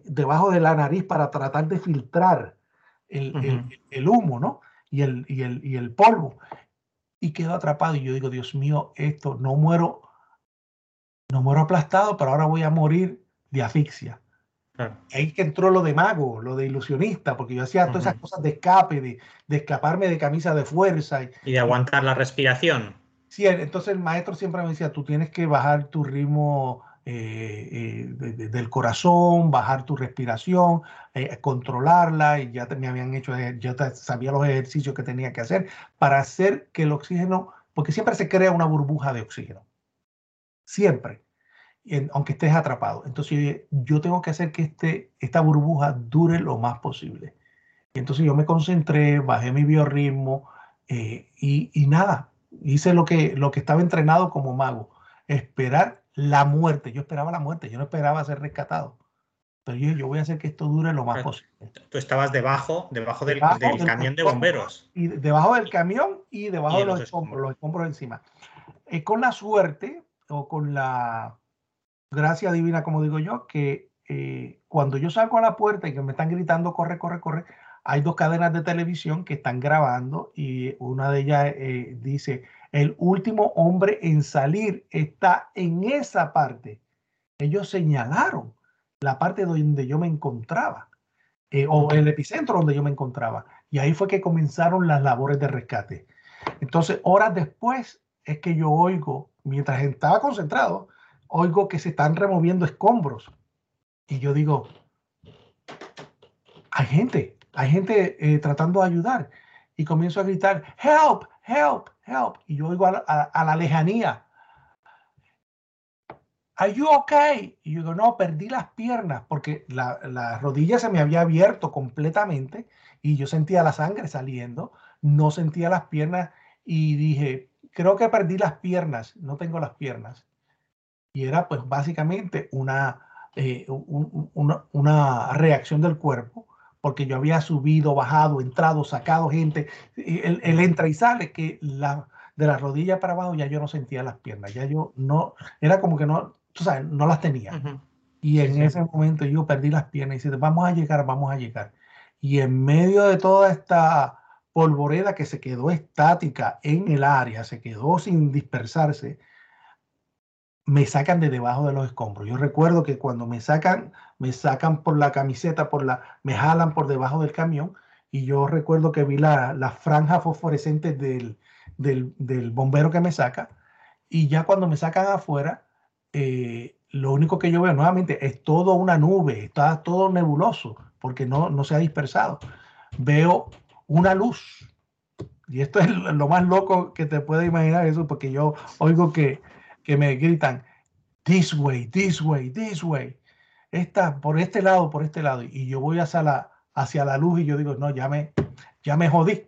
debajo de la nariz para tratar de filtrar el, el, el humo, ¿no? Y el, y, el, y el polvo. Y quedo atrapado y yo digo, Dios mío, esto no muero, no muero aplastado, pero ahora voy a morir de asfixia. Ahí que entró lo de mago, lo de ilusionista, porque yo hacía todas esas cosas de escape, de, de, escaparme de camisa de fuerza. Y, y de aguantar la respiración. Sí, entonces el maestro siempre me decía, tú tienes que bajar tu ritmo eh, eh, de, del corazón, bajar tu respiración, eh, controlarla, y ya me habían hecho, ya sabía los ejercicios que tenía que hacer para hacer que el oxígeno, porque siempre se crea una burbuja de oxígeno, siempre, aunque estés atrapado. Entonces yo tengo que hacer que este, esta burbuja dure lo más posible. Entonces yo me concentré, bajé mi biorritmo y, y nada, hice lo que, lo que estaba entrenado como mago, esperar la muerte. Yo esperaba la muerte, yo no esperaba ser rescatado. Pero yo, yo voy a hacer que esto dure lo más posible. Tú estabas debajo, debajo del, debajo del, del camión de bomberos. Y debajo del camión y debajo y de los, escombros, los escombros encima. Eh, con la suerte o con la gracia divina, como digo yo, que eh, cuando yo salgo a la puerta y que me están gritando, corre, corre, corre, hay dos cadenas de televisión que están grabando y una de ellas eh, dice, el último hombre en salir está en esa parte. Ellos señalaron la parte donde yo me encontraba, eh, o el epicentro donde yo me encontraba. Y ahí fue que comenzaron las labores de rescate. Entonces, horas después es que yo oigo, mientras estaba concentrado, oigo que se están removiendo escombros. Y yo digo, hay gente, hay gente eh, tratando de ayudar y comienzo a gritar, help, help, help. Y yo oigo a la, lejanía, ¿Are you okay? Y yo digo, no, perdí las piernas porque la, la, rodilla se me había abierto completamente y yo sentía la sangre saliendo, no sentía las piernas y dije, creo que perdí las piernas, no tengo las piernas. Y era pues básicamente una, eh, un, una, una reacción del cuerpo porque yo había subido, bajado, entrado, sacado gente, él, él entra y sale, que la, de la rodilla para abajo ya yo no sentía las piernas, ya yo no, era como que no, tú sabes, no las tenía. Uh -huh. Y en sí, ese sí. momento yo perdí las piernas y dice, vamos a llegar, vamos a llegar. Y en medio de toda esta polvoreda que se quedó estática en el área, se quedó sin dispersarse, me sacan de debajo de los escombros. Yo recuerdo que cuando me sacan, me sacan por la camiseta, por la, me jalan por debajo del camión y yo recuerdo que vi la, la franja fosforescente del, del, bombero que me saca y ya cuando me sacan afuera, eh, lo único que yo veo nuevamente es todo una nube, está todo nebuloso, porque no, no se ha dispersado. Veo una luz. Y esto es lo más loco que te puede imaginar eso, porque yo oigo que, que me gritan, this way, this way, this way. Esta, por este lado, por este lado. Y yo voy hacia la, hacia la luz y yo digo, no, ya me, ya me jodí,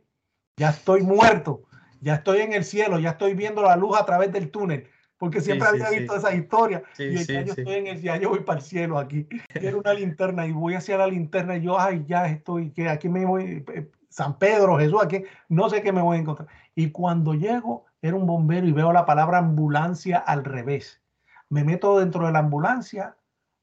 ya estoy muerto, ya estoy en el cielo, ya estoy viendo la luz a través del túnel porque siempre había visto esa historia. y ya yo estoy en el, ya yo voy para el cielo aquí. Quiero una linterna y voy hacia la linterna y yo, ay, ya estoy, que aquí me voy, eh, San Pedro, Jesús, aquí, no sé qué me voy a encontrar. Y cuando llego, era un bombero y veo la palabra ambulancia al revés. Me meto dentro de la ambulancia,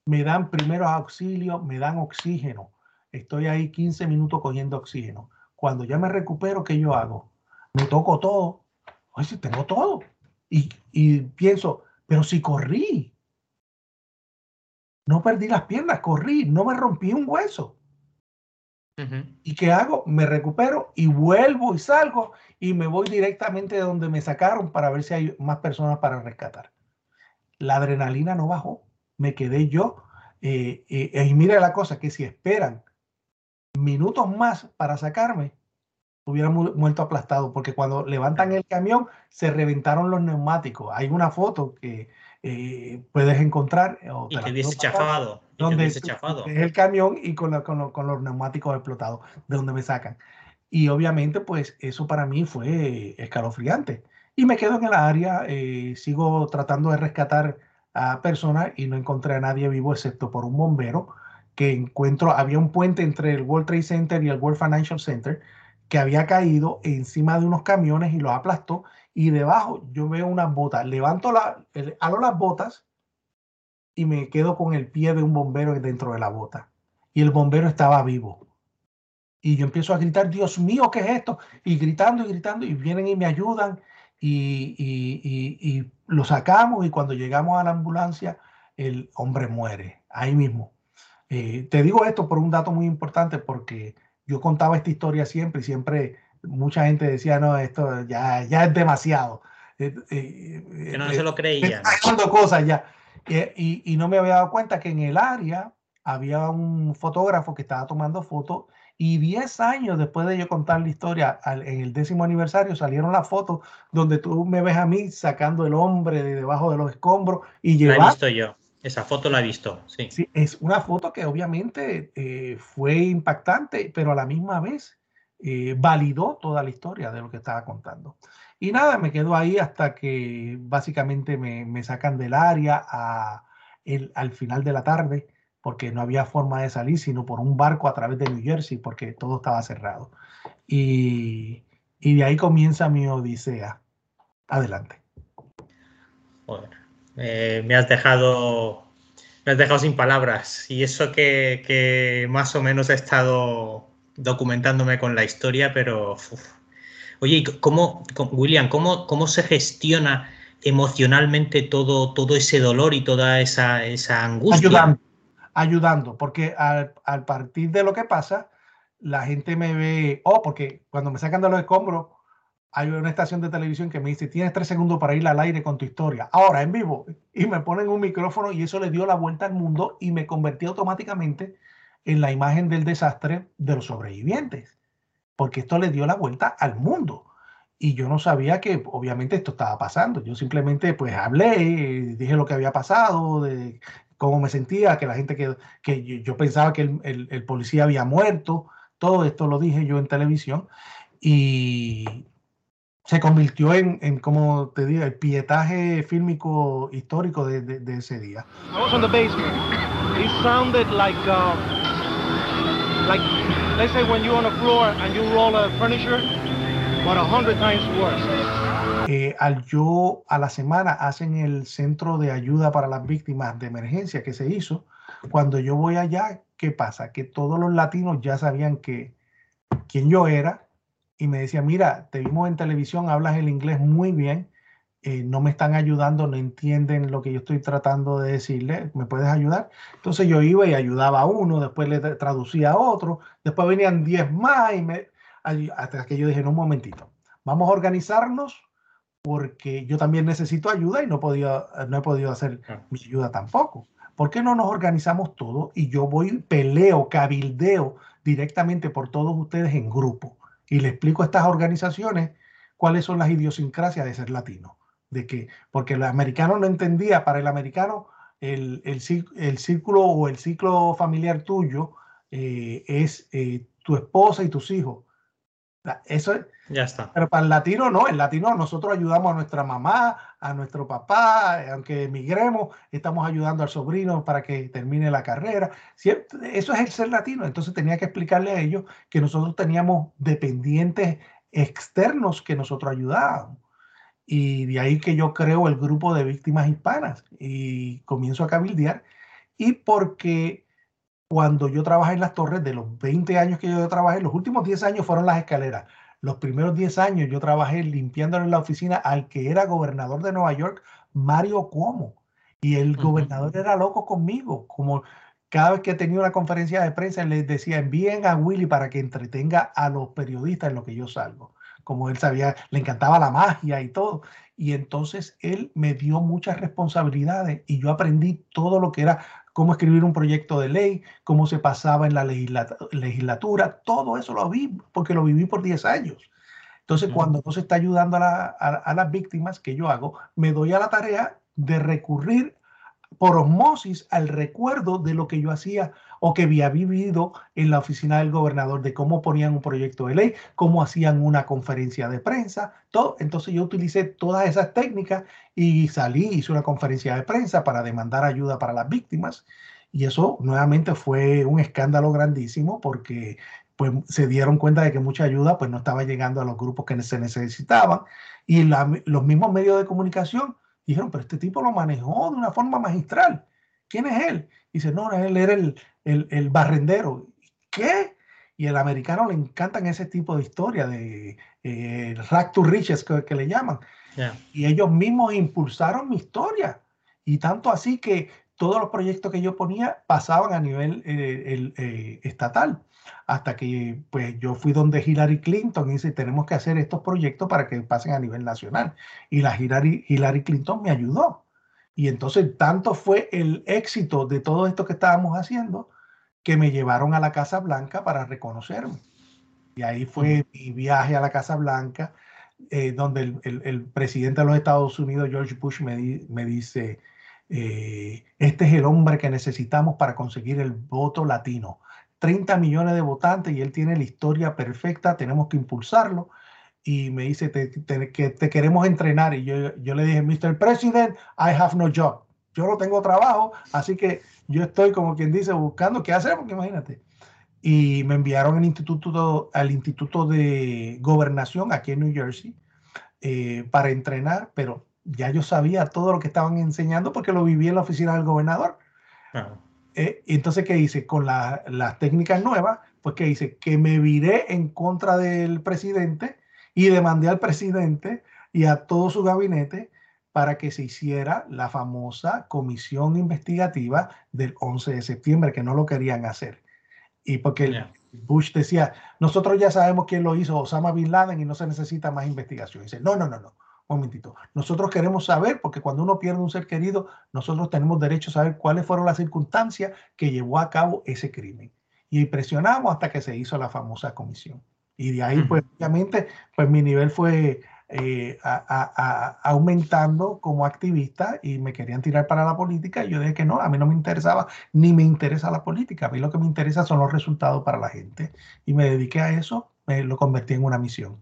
me dan primeros auxilios, me dan oxígeno. Estoy ahí 15 minutos cogiendo oxígeno. Cuando ya me recupero, ¿qué yo hago? Me toco todo. Oye, si tengo todo y, pienso, pero si corrí, no perdí las piernas, corrí, no me rompí un hueso. ¿Y qué hago? Me recupero y vuelvo y salgo y me voy directamente de donde me sacaron para ver si hay más personas para rescatar. La adrenalina no bajó, me quedé yo. Eh, eh, y mira la cosa, que si esperan minutos más para sacarme, hubiera muerto aplastado, porque cuando levantan el camión se reventaron los neumáticos. Hay una foto que eh, puedes encontrar. y que dice chafado. Donde es el camión y con, con, con, los neumáticos explotados, de donde me sacan. Y obviamente, pues eso para mí fue escalofriante. Y me quedo en el área, eh, sigo tratando de rescatar a personas y no encontré a nadie vivo excepto por un bombero que encuentro, había un puente entre el World Trade Center y el World Financial Center que había caído encima de unos camiones y los aplastó. Y debajo yo veo unas botas. Levanto la, halo las botas y me quedo con el pie de un bombero dentro de la bota. Y el bombero estaba vivo. Y yo empiezo a gritar, Dios mío, ¿qué es esto? Y gritando y gritando, y vienen y me ayudan, y, y, lo sacamos, y cuando llegamos a la ambulancia, el hombre muere, ahí mismo. Eh, te digo esto por un dato muy importante, porque yo contaba esta historia siempre y siempre mucha gente decía, no, esto ya, ya es demasiado. Eh, eh, que no se lo creían. Cosas ya. Y, y, no me había dado cuenta que en el área había un fotógrafo que estaba tomando fotos y 10 años después de yo contar la historia, en el décimo aniversario salieron las fotos donde tú me ves a mí sacando el hombre de debajo de los escombros y llevando... La he visto yo. Esa foto la he visto, sí. sí es una foto que obviamente eh, fue impactante, pero a la misma vez eh, validó toda la historia de lo que estaba contando. Y nada, me quedo ahí hasta que básicamente me, me sacan del área a el, al final de la tarde, porque no había forma de salir, sino por un barco a través de New Jersey, porque todo estaba cerrado. Y, y de ahí comienza mi odisea. Adelante. Joder. Eh, me has dejado me has dejado sin palabras. Y eso que, más o menos he estado documentándome con la historia, pero oye, ¿cómo, William, cómo, cómo se gestiona emocionalmente todo, todo ese dolor y toda esa, angustia? Ayudando, ayudando, porque al, al partir de lo que pasa, la gente me ve, oh, porque cuando me sacan de los escombros, hay una estación de televisión que me dice, tienes tres segundos para ir al aire con tu historia, ahora en vivo, y me ponen un micrófono y eso le dio la vuelta al mundo y me convertí automáticamente en la imagen del desastre de los sobrevivientes, porque esto le dio la vuelta al mundo. Y yo no sabía que obviamente esto estaba pasando. Yo simplemente pues hablé, dije lo que había pasado, de cómo me sentía, que la gente que, que yo, pensaba que el, el policía había muerto, todo esto lo dije yo en televisión. Y, se convirtió en, en, como te digo, el pietaje fílmico histórico de, de, de ese día. I was the basement. It sounded like, uh, like, let's say when you're on the floor and you roll a furniture, but a hundred times worse. Eh, al yo a la semana hacen el centro de ayuda para las víctimas de emergencia que se hizo. Cuando yo voy allá, ¿qué pasa? Que todos los latinos ya sabían que quién yo era, y me decía, mira, te vimos en televisión, hablas el inglés muy bien, eh, no me están ayudando, no entienden lo que yo estoy tratando de decirle, ¿me puedes ayudar? Entonces yo iba y ayudaba a uno, después le traducía a otro, después venían 10 más y me, hasta que yo dije, no, un momentito, vamos a organizarnos porque yo también necesito ayuda y no, podía, no he podido hacer mi ayuda tampoco. ¿Por qué no nos organizamos todos y yo voy, peleo, cabildeo directamente por todos ustedes en grupo y le explico a estas organizaciones cuáles son las idiosincrasias de ser latino? De que, porque el americano no entendía, para el americano el, el, el círculo o el ciclo familiar tuyo eh, es eh, tu esposa y tus hijos. Eso es. Ya está. Pero para el latino no, el latino nosotros ayudamos a nuestra mamá, a nuestro papá, aunque emigremos, estamos ayudando al sobrino para que termine la carrera. Eso es el ser latino. Entonces tenía que explicarle a ellos que nosotros teníamos dependientes externos que nosotros ayudábamos. Y de ahí que yo creo el grupo de víctimas hispanas y comienzo a cabildear. Y porque cuando yo trabajé en las torres, de los 20 años que yo trabajé, los últimos 10 años fueron las escaleras. Los primeros 10 años yo trabajé limpiando en la oficina al que era gobernador de Nueva York, Mario Cuomo. Y el gobernador era loco conmigo, como cada vez que tenía una conferencia de prensa les decía, envíen a Willy para que entretenga a los periodistas en lo que yo salgo. Como él sabía, le encantaba la magia y todo. Y entonces él me dio muchas responsabilidades y yo aprendí todo lo que era cómo escribir un proyecto de ley, cómo se pasaba en la legislatura, todo eso lo vi porque lo viví por 10 años. Entonces, cuando no se está ayudando a, las víctimas, que yo hago? Me doy a la tarea de recurrir por osmosis al recuerdo de lo que yo hacía o que había vivido en la oficina del gobernador, de cómo ponían un proyecto de ley, cómo hacían una conferencia de prensa, todo. Entonces yo utilicé todas esas técnicas y salí, hice una conferencia de prensa para demandar ayuda para las víctimas. Y eso nuevamente fue un escándalo grandísimo porque pues se dieron cuenta de que mucha ayuda pues no estaba llegando a los grupos que se necesitaban y los mismos medios de comunicación dijeron, pero este tipo lo manejó de una forma magistral. ¿Quién es él? Dice, no, él era el, el, barrendero. ¿Qué? Y el americano le encantan ese tipo de historia de eh, rack to riches que, le llaman. Y ellos mismos impulsaron mi historia. Y tanto así que todos los proyectos que yo ponía pasaban a nivel eh, eh, estatal. Hasta que pues yo fui donde Hillary Clinton y dice, tenemos que hacer estos proyectos para que pasen a nivel nacional. Y la Hillary, Hillary Clinton me ayudó. Y entonces tanto fue el éxito de todo esto que estábamos haciendo que me llevaron a la Casa Blanca para reconocerme. Y ahí fue mi viaje a la Casa Blanca, eh, donde el, presidente de los Estados Unidos, George Bush, me, me dice, eh, este es el hombre que necesitamos para conseguir el voto latino. 30 millones de votantes y él tiene la historia perfecta, tenemos que impulsarlo. Y me dice que te queremos entrenar. Y yo, yo le dije, Mr. President, I have no job. Yo no tengo trabajo, así que yo estoy, como quien dice, buscando qué hacer, porque imagínate. Y me enviaron al instituto, al instituto de gobernación aquí en New Jersey eh, para entrenar, pero ya yo sabía todo lo que estaban enseñando porque lo viví en la oficina del gobernador. Eh, entonces, ¿qué hice? Con las técnicas nuevas, pues ¿qué hice? Que me viré en contra del presidente y demandé al presidente y a todo su gabinete para que se hiciera la famosa comisión investigativa del 11 de septiembre, que no lo querían hacer. Y porque Bush decía, nosotros ya sabemos quién lo hizo, Osama Bin Laden, y no se necesita más investigación. Y dice, no, no, no, no, un momentito. Nosotros queremos saber, porque cuando uno pierde un ser querido, nosotros tenemos derecho a saber cuáles fueron las circunstancias que llevó a cabo ese crimen. Y presionamos hasta que se hizo la famosa comisión. Y de ahí, pues, obviamente, pues mi nivel fue eh, aumentando como activista y me querían tirar para la política y yo dije que no, a mí no me interesaba ni me interesa la política, a mí lo que me interesa son los resultados para la gente y me dediqué a eso, me lo convertí en una misión.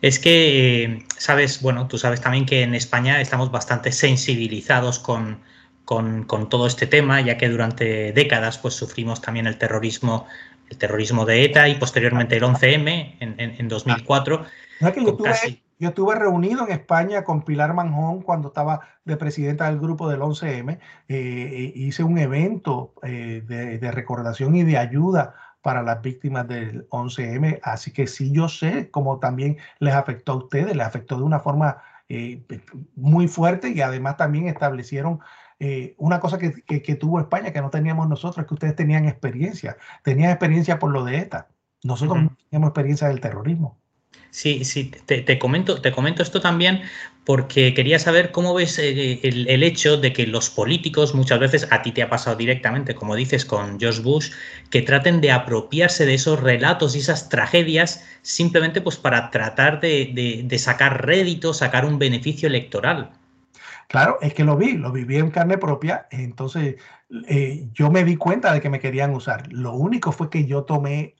Es que, eh, sabes, bueno, tú sabes también que en España estamos bastante sensibilizados con, con, todo este tema, ya que durante décadas pues sufrimos también el terrorismo, el terrorismo de ETA y posteriormente el 11M en, en 2004 yo, estuve, reunido en España con Pilar Manjón cuando estaba de presidenta del grupo del 11M. Eh, eh, hice un evento eh, de, recordación y de ayuda para las víctimas del 11M. Así que sí, yo sé cómo también les afectó a ustedes, les afectó de una forma muy fuerte y además también establecieron una cosa que, tuvo España que no teníamos nosotros, que ustedes tenían experiencia, tenían experiencia por lo de ETA. Nosotros no teníamos experiencia del terrorismo. Sí, sí, te, comento, te comento esto también porque quería saber cómo ves eh, el, hecho de que los políticos muchas veces, a ti te ha pasado directamente, como dices con George Bush, que traten de apropiarse de esos relatos y esas tragedias simplemente pues para tratar de, de sacar rédito, sacar un beneficio electoral. Claro, es que lo vi, lo viví en carne propia, entonces eh, yo me di cuenta de que me querían usar. Lo único fue que yo tomé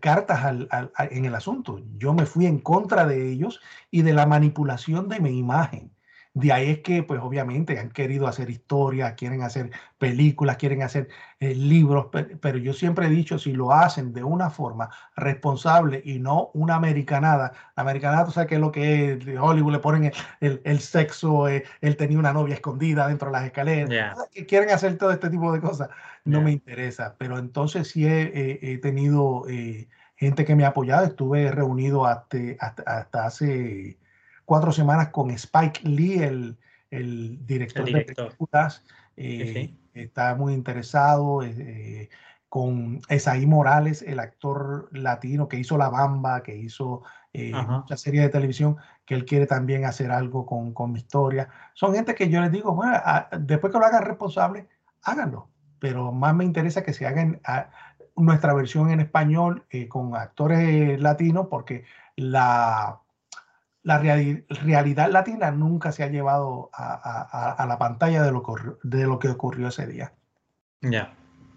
cartas en el asunto. Yo me fui en contra de ellos y de la manipulación de mi imagen. De ahí es que, pues obviamente, han querido hacer historias, quieren hacer películas, quieren hacer eh, libros, pero, yo siempre he dicho, si lo hacen de una forma responsable y no una americanada, la americanada, tú sabes qué es lo que es, Hollywood le ponen el, sexo, eh, él tenía una novia escondida dentro de las escaleras, que quieren hacer todo este tipo de cosas, no me interesa, pero entonces sí he, tenido eh, gente que me ha apoyado, estuve reunido hasta, hasta hace cuatro semanas con Spike Lee, el, el, director, de películas. Eh, está muy interesado eh, con Esaí Morales, el actor latino que hizo La Bamba, que hizo eh, mucha serie de televisión, que él quiere también hacer algo con, con mi historia. Son gente que yo les digo, bueno, después que lo hagan responsable, háganlo. Pero más me interesa que se hagan nuestra versión en español con actores latinos, porque la la realidad latina nunca se ha llevado a, la pantalla de lo, de lo que ocurrió ese día. Ya,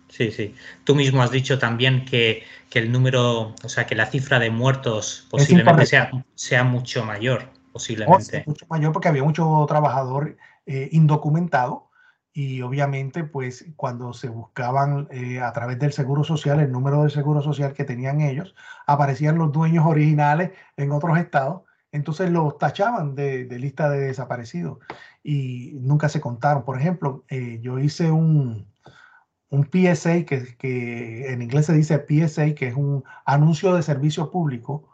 sí, sí. Tú mismo has dicho también que, el número, o sea, que la cifra de muertos posiblemente sea, sea, mucho mayor, posiblemente. mucho mayor porque había mucho trabajador eh, indocumentado y obviamente pues cuando se buscaban eh, a través del seguro social, el número de seguro social que tenían ellos, aparecían los dueños originales en otros estados entonces los tachaban de, lista de desaparecidos y nunca se contaron. Por ejemplo, eh, yo hice un, PSA, que, en inglés se dice PSA, que es un anuncio de servicio público,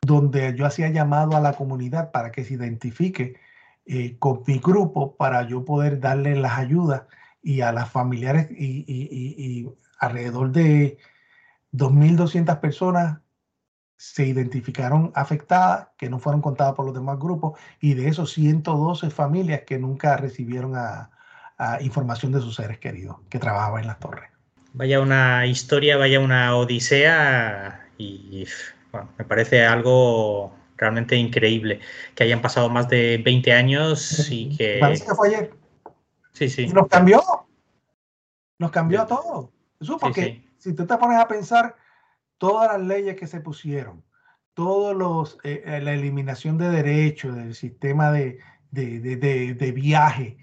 donde yo hacía llamado a la comunidad para que se identifique eh, con mi grupo para yo poder darle las ayudas y a las familiares y, y alrededor de 2.200 personas se identificaron afectadas, que no fueron contadas por los demás grupos, y de esos 112 familias que nunca recibieron a, información de sus seres queridos que trabajaban en las torres. Vaya una historia, vaya una odisea, y me parece algo realmente increíble que hayan pasado más de 20 años y que... Parece que fue ayer. Sí, sí. Y nos cambió. Nos cambió a todos. Eso porque si tú te pones a pensar todas las leyes que se pusieron, todos los, eh, eh, la eliminación de derechos del sistema de, de, viaje,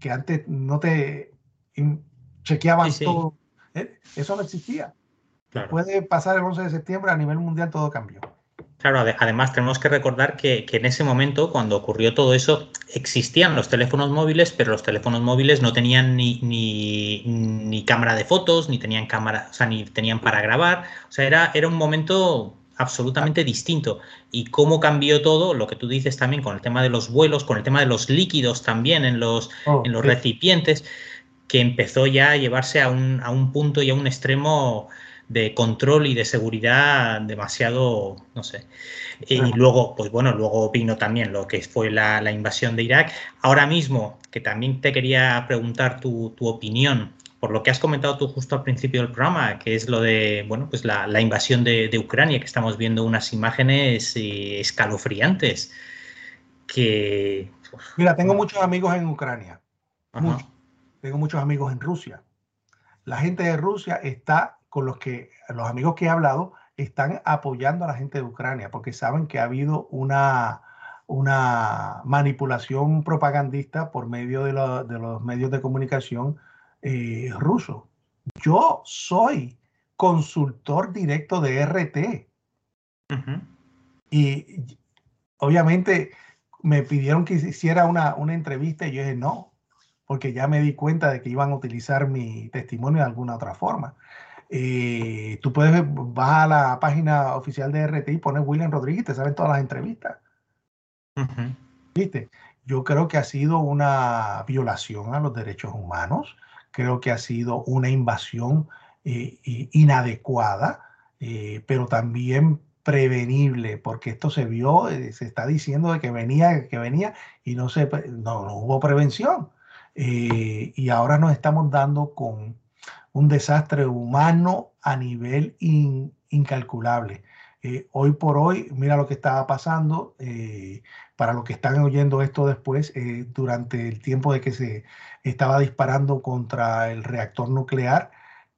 que antes no te chequeaban todo, eh, eso no existía. Puede pasar el 11 de septiembre, a nivel mundial todo cambió. Claro, además tenemos que recordar que, en ese momento, cuando ocurrió todo eso, existían los teléfonos móviles, pero los teléfonos móviles no tenían ni, ni, cámara de fotos, ni tenían cámara, o sea, ni tenían para grabar. O sea, era, era un momento absolutamente distinto. Y cómo cambió todo, lo que tú dices también con el tema de los vuelos, con el tema de los líquidos también en los, oh, en los recipientes, que empezó ya a llevarse a un, a un punto y a un extremo de control y de seguridad demasiado, no sé. Y luego, pues bueno, luego vino también lo que fue la, invasión de Irak. Ahora mismo, que también te quería preguntar tu, opinión por lo que has comentado tú justo al principio del programa, que es lo de, bueno, pues la, invasión de, Ucrania, que estamos viendo unas imágenes eh, escalofriantes. Que. Mira, tengo muchos amigos en Ucrania. Tengo muchos amigos en Rusia. La gente de Rusia está con los que los amigos que he hablado están apoyando a la gente de Ucrania porque saben que ha habido una, una manipulación propagandista por medio de, los medios de comunicación eh, rusos. Yo soy consultor directo de RT. Y obviamente me pidieron que hiciera una, una entrevista y yo dije no, porque ya me di cuenta de que iban a utilizar mi testimonio de alguna otra forma. Eh, tú puedes, vas a la página oficial de RT y pones William Rodríguez, te salen todas las entrevistas. ¿Viste? Yo creo que ha sido una violación a los derechos humanos, creo que ha sido una invasión eh, inadecuada, eh, pero también prevenible, porque esto se vio, se está diciendo de que venía, que venía y no, se, no, hubo prevención. Eh, y ahora nos estamos dando con un desastre humano a nivel incalculable. Eh, hoy por hoy, mira lo que estaba pasando, para los que están oyendo esto después, durante el tiempo de que se estaba disparando contra el reactor nuclear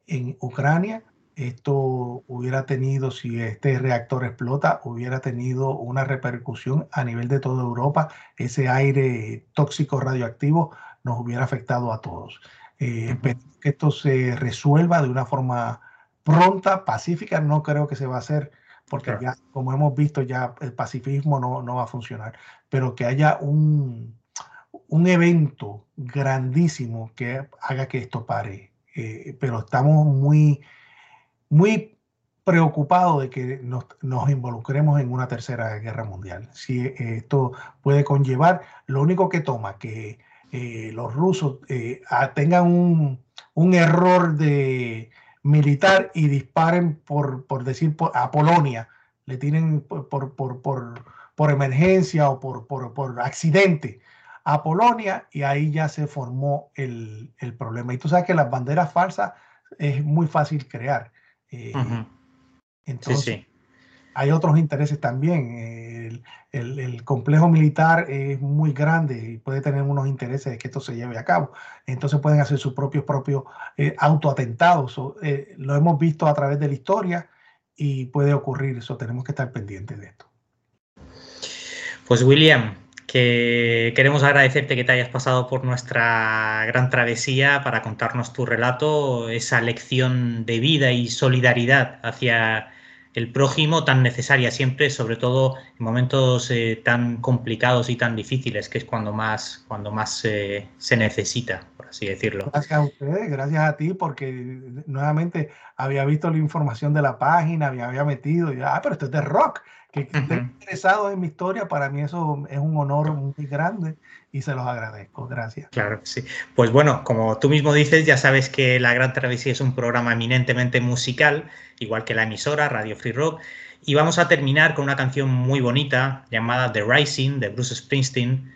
en Ucrania, esto hubiera tenido, si este reactor explota, hubiera tenido una repercusión a nivel de toda Europa. Ese aire tóxico radioactivo nos hubiera afectado a todos. Eh, que esto se resuelva de una forma pronta, pacífica, no creo que se va a hacer, porque ya, como hemos visto, ya el pacifismo no, no va a funcionar, pero que haya un, un evento grandísimo que haga que esto pare. Eh, pero estamos muy muy preocupado de que nos, involucremos en una tercera guerra mundial. Si esto puede conllevar, lo único que toma que eh, los rusos eh, tengan un, error de militar y disparen por, por decir a Polonia, le tienen por, por, por emergencia o por, por, accidente a Polonia y ahí ya se formó el, el problema. Y tú sabes que las banderas falsas es muy fácil crear. Eh, entonces, hay otros intereses también. El, complejo militar es muy grande y puede tener unos intereses de que esto se lleve a cabo. Entonces pueden hacer sus propios, propios eh, autoatentados. Eh, lo hemos visto a través de la historia y puede ocurrir. Eso tenemos que estar pendientes de esto. Pues William, que queremos agradecerte que te hayas pasado por nuestra gran travesía para contarnos tu relato, esa lección de vida y solidaridad hacia el prójimo tan necesaria siempre, sobre todo en momentos eh, tan complicados y tan difíciles, que es cuando más, cuando más eh, se necesita, por así decirlo. Gracias a ustedes, gracias a ti, porque nuevamente había visto la información de la página, había, había metido, y, ah, pero esto es de rock que, estén interesados en mi historia, para mí eso es un honor muy grande y se los agradezco. Gracias. Claro sí. Pues bueno, como tú mismo dices, ya sabes que La Gran Travesía es un programa eminentemente musical, igual que la emisora Radio Free Rock. Y vamos a terminar con una canción muy bonita llamada The Rising de Bruce Springsteen,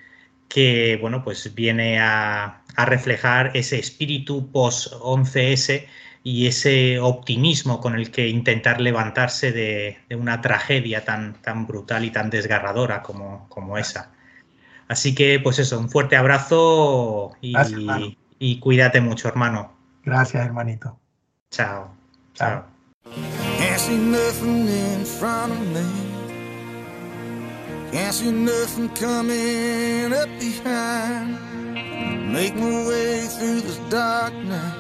que bueno, pues viene a, a reflejar ese espíritu post-11S y ese optimismo con el que intentar levantarse de, una tragedia tan, tan brutal y tan desgarradora como, como esa. Así que, pues eso, un fuerte abrazo y, y cuídate mucho, hermano. Gracias, hermanito. Chao. Chao. Make my way through darkness.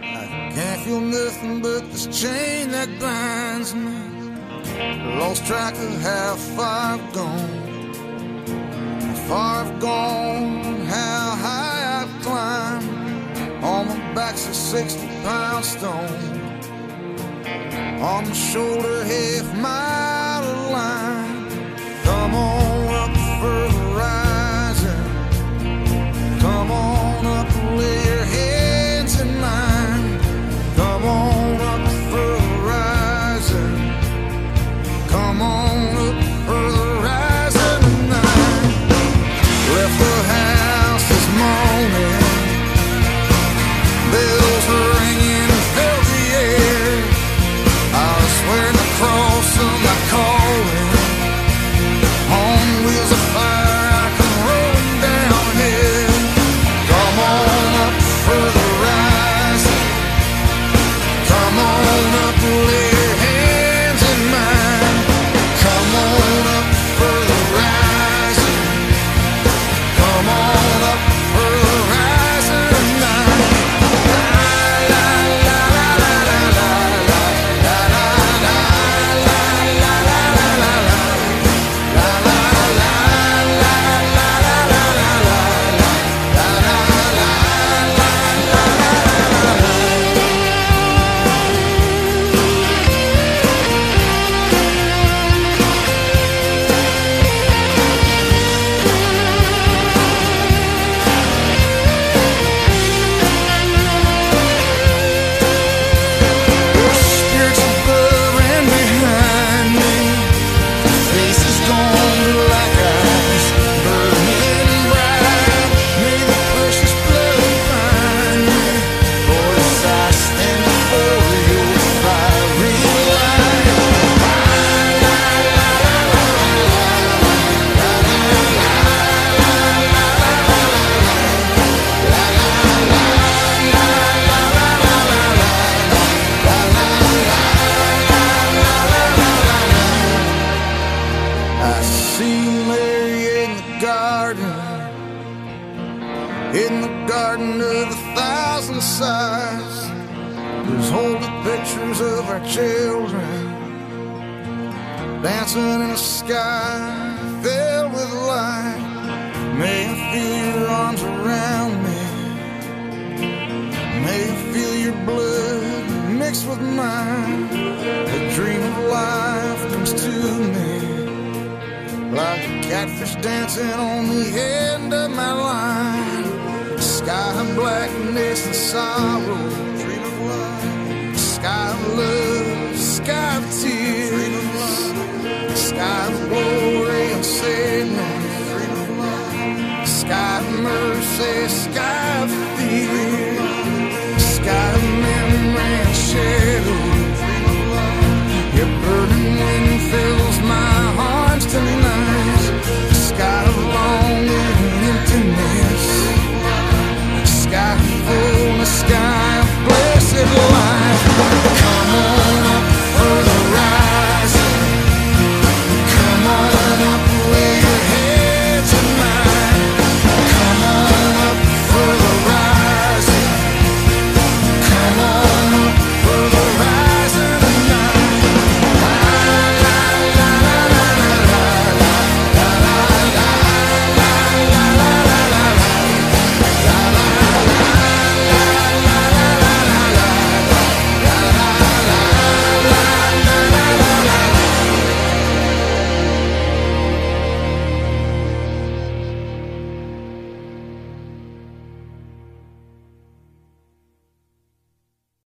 Can't feel nothing but this chain that binds me. Lost track of how far I've gone. Far I've gone, how high I've climbed. On my back's a 60 pound stone. On my shoulder, half mile of line. Come on up home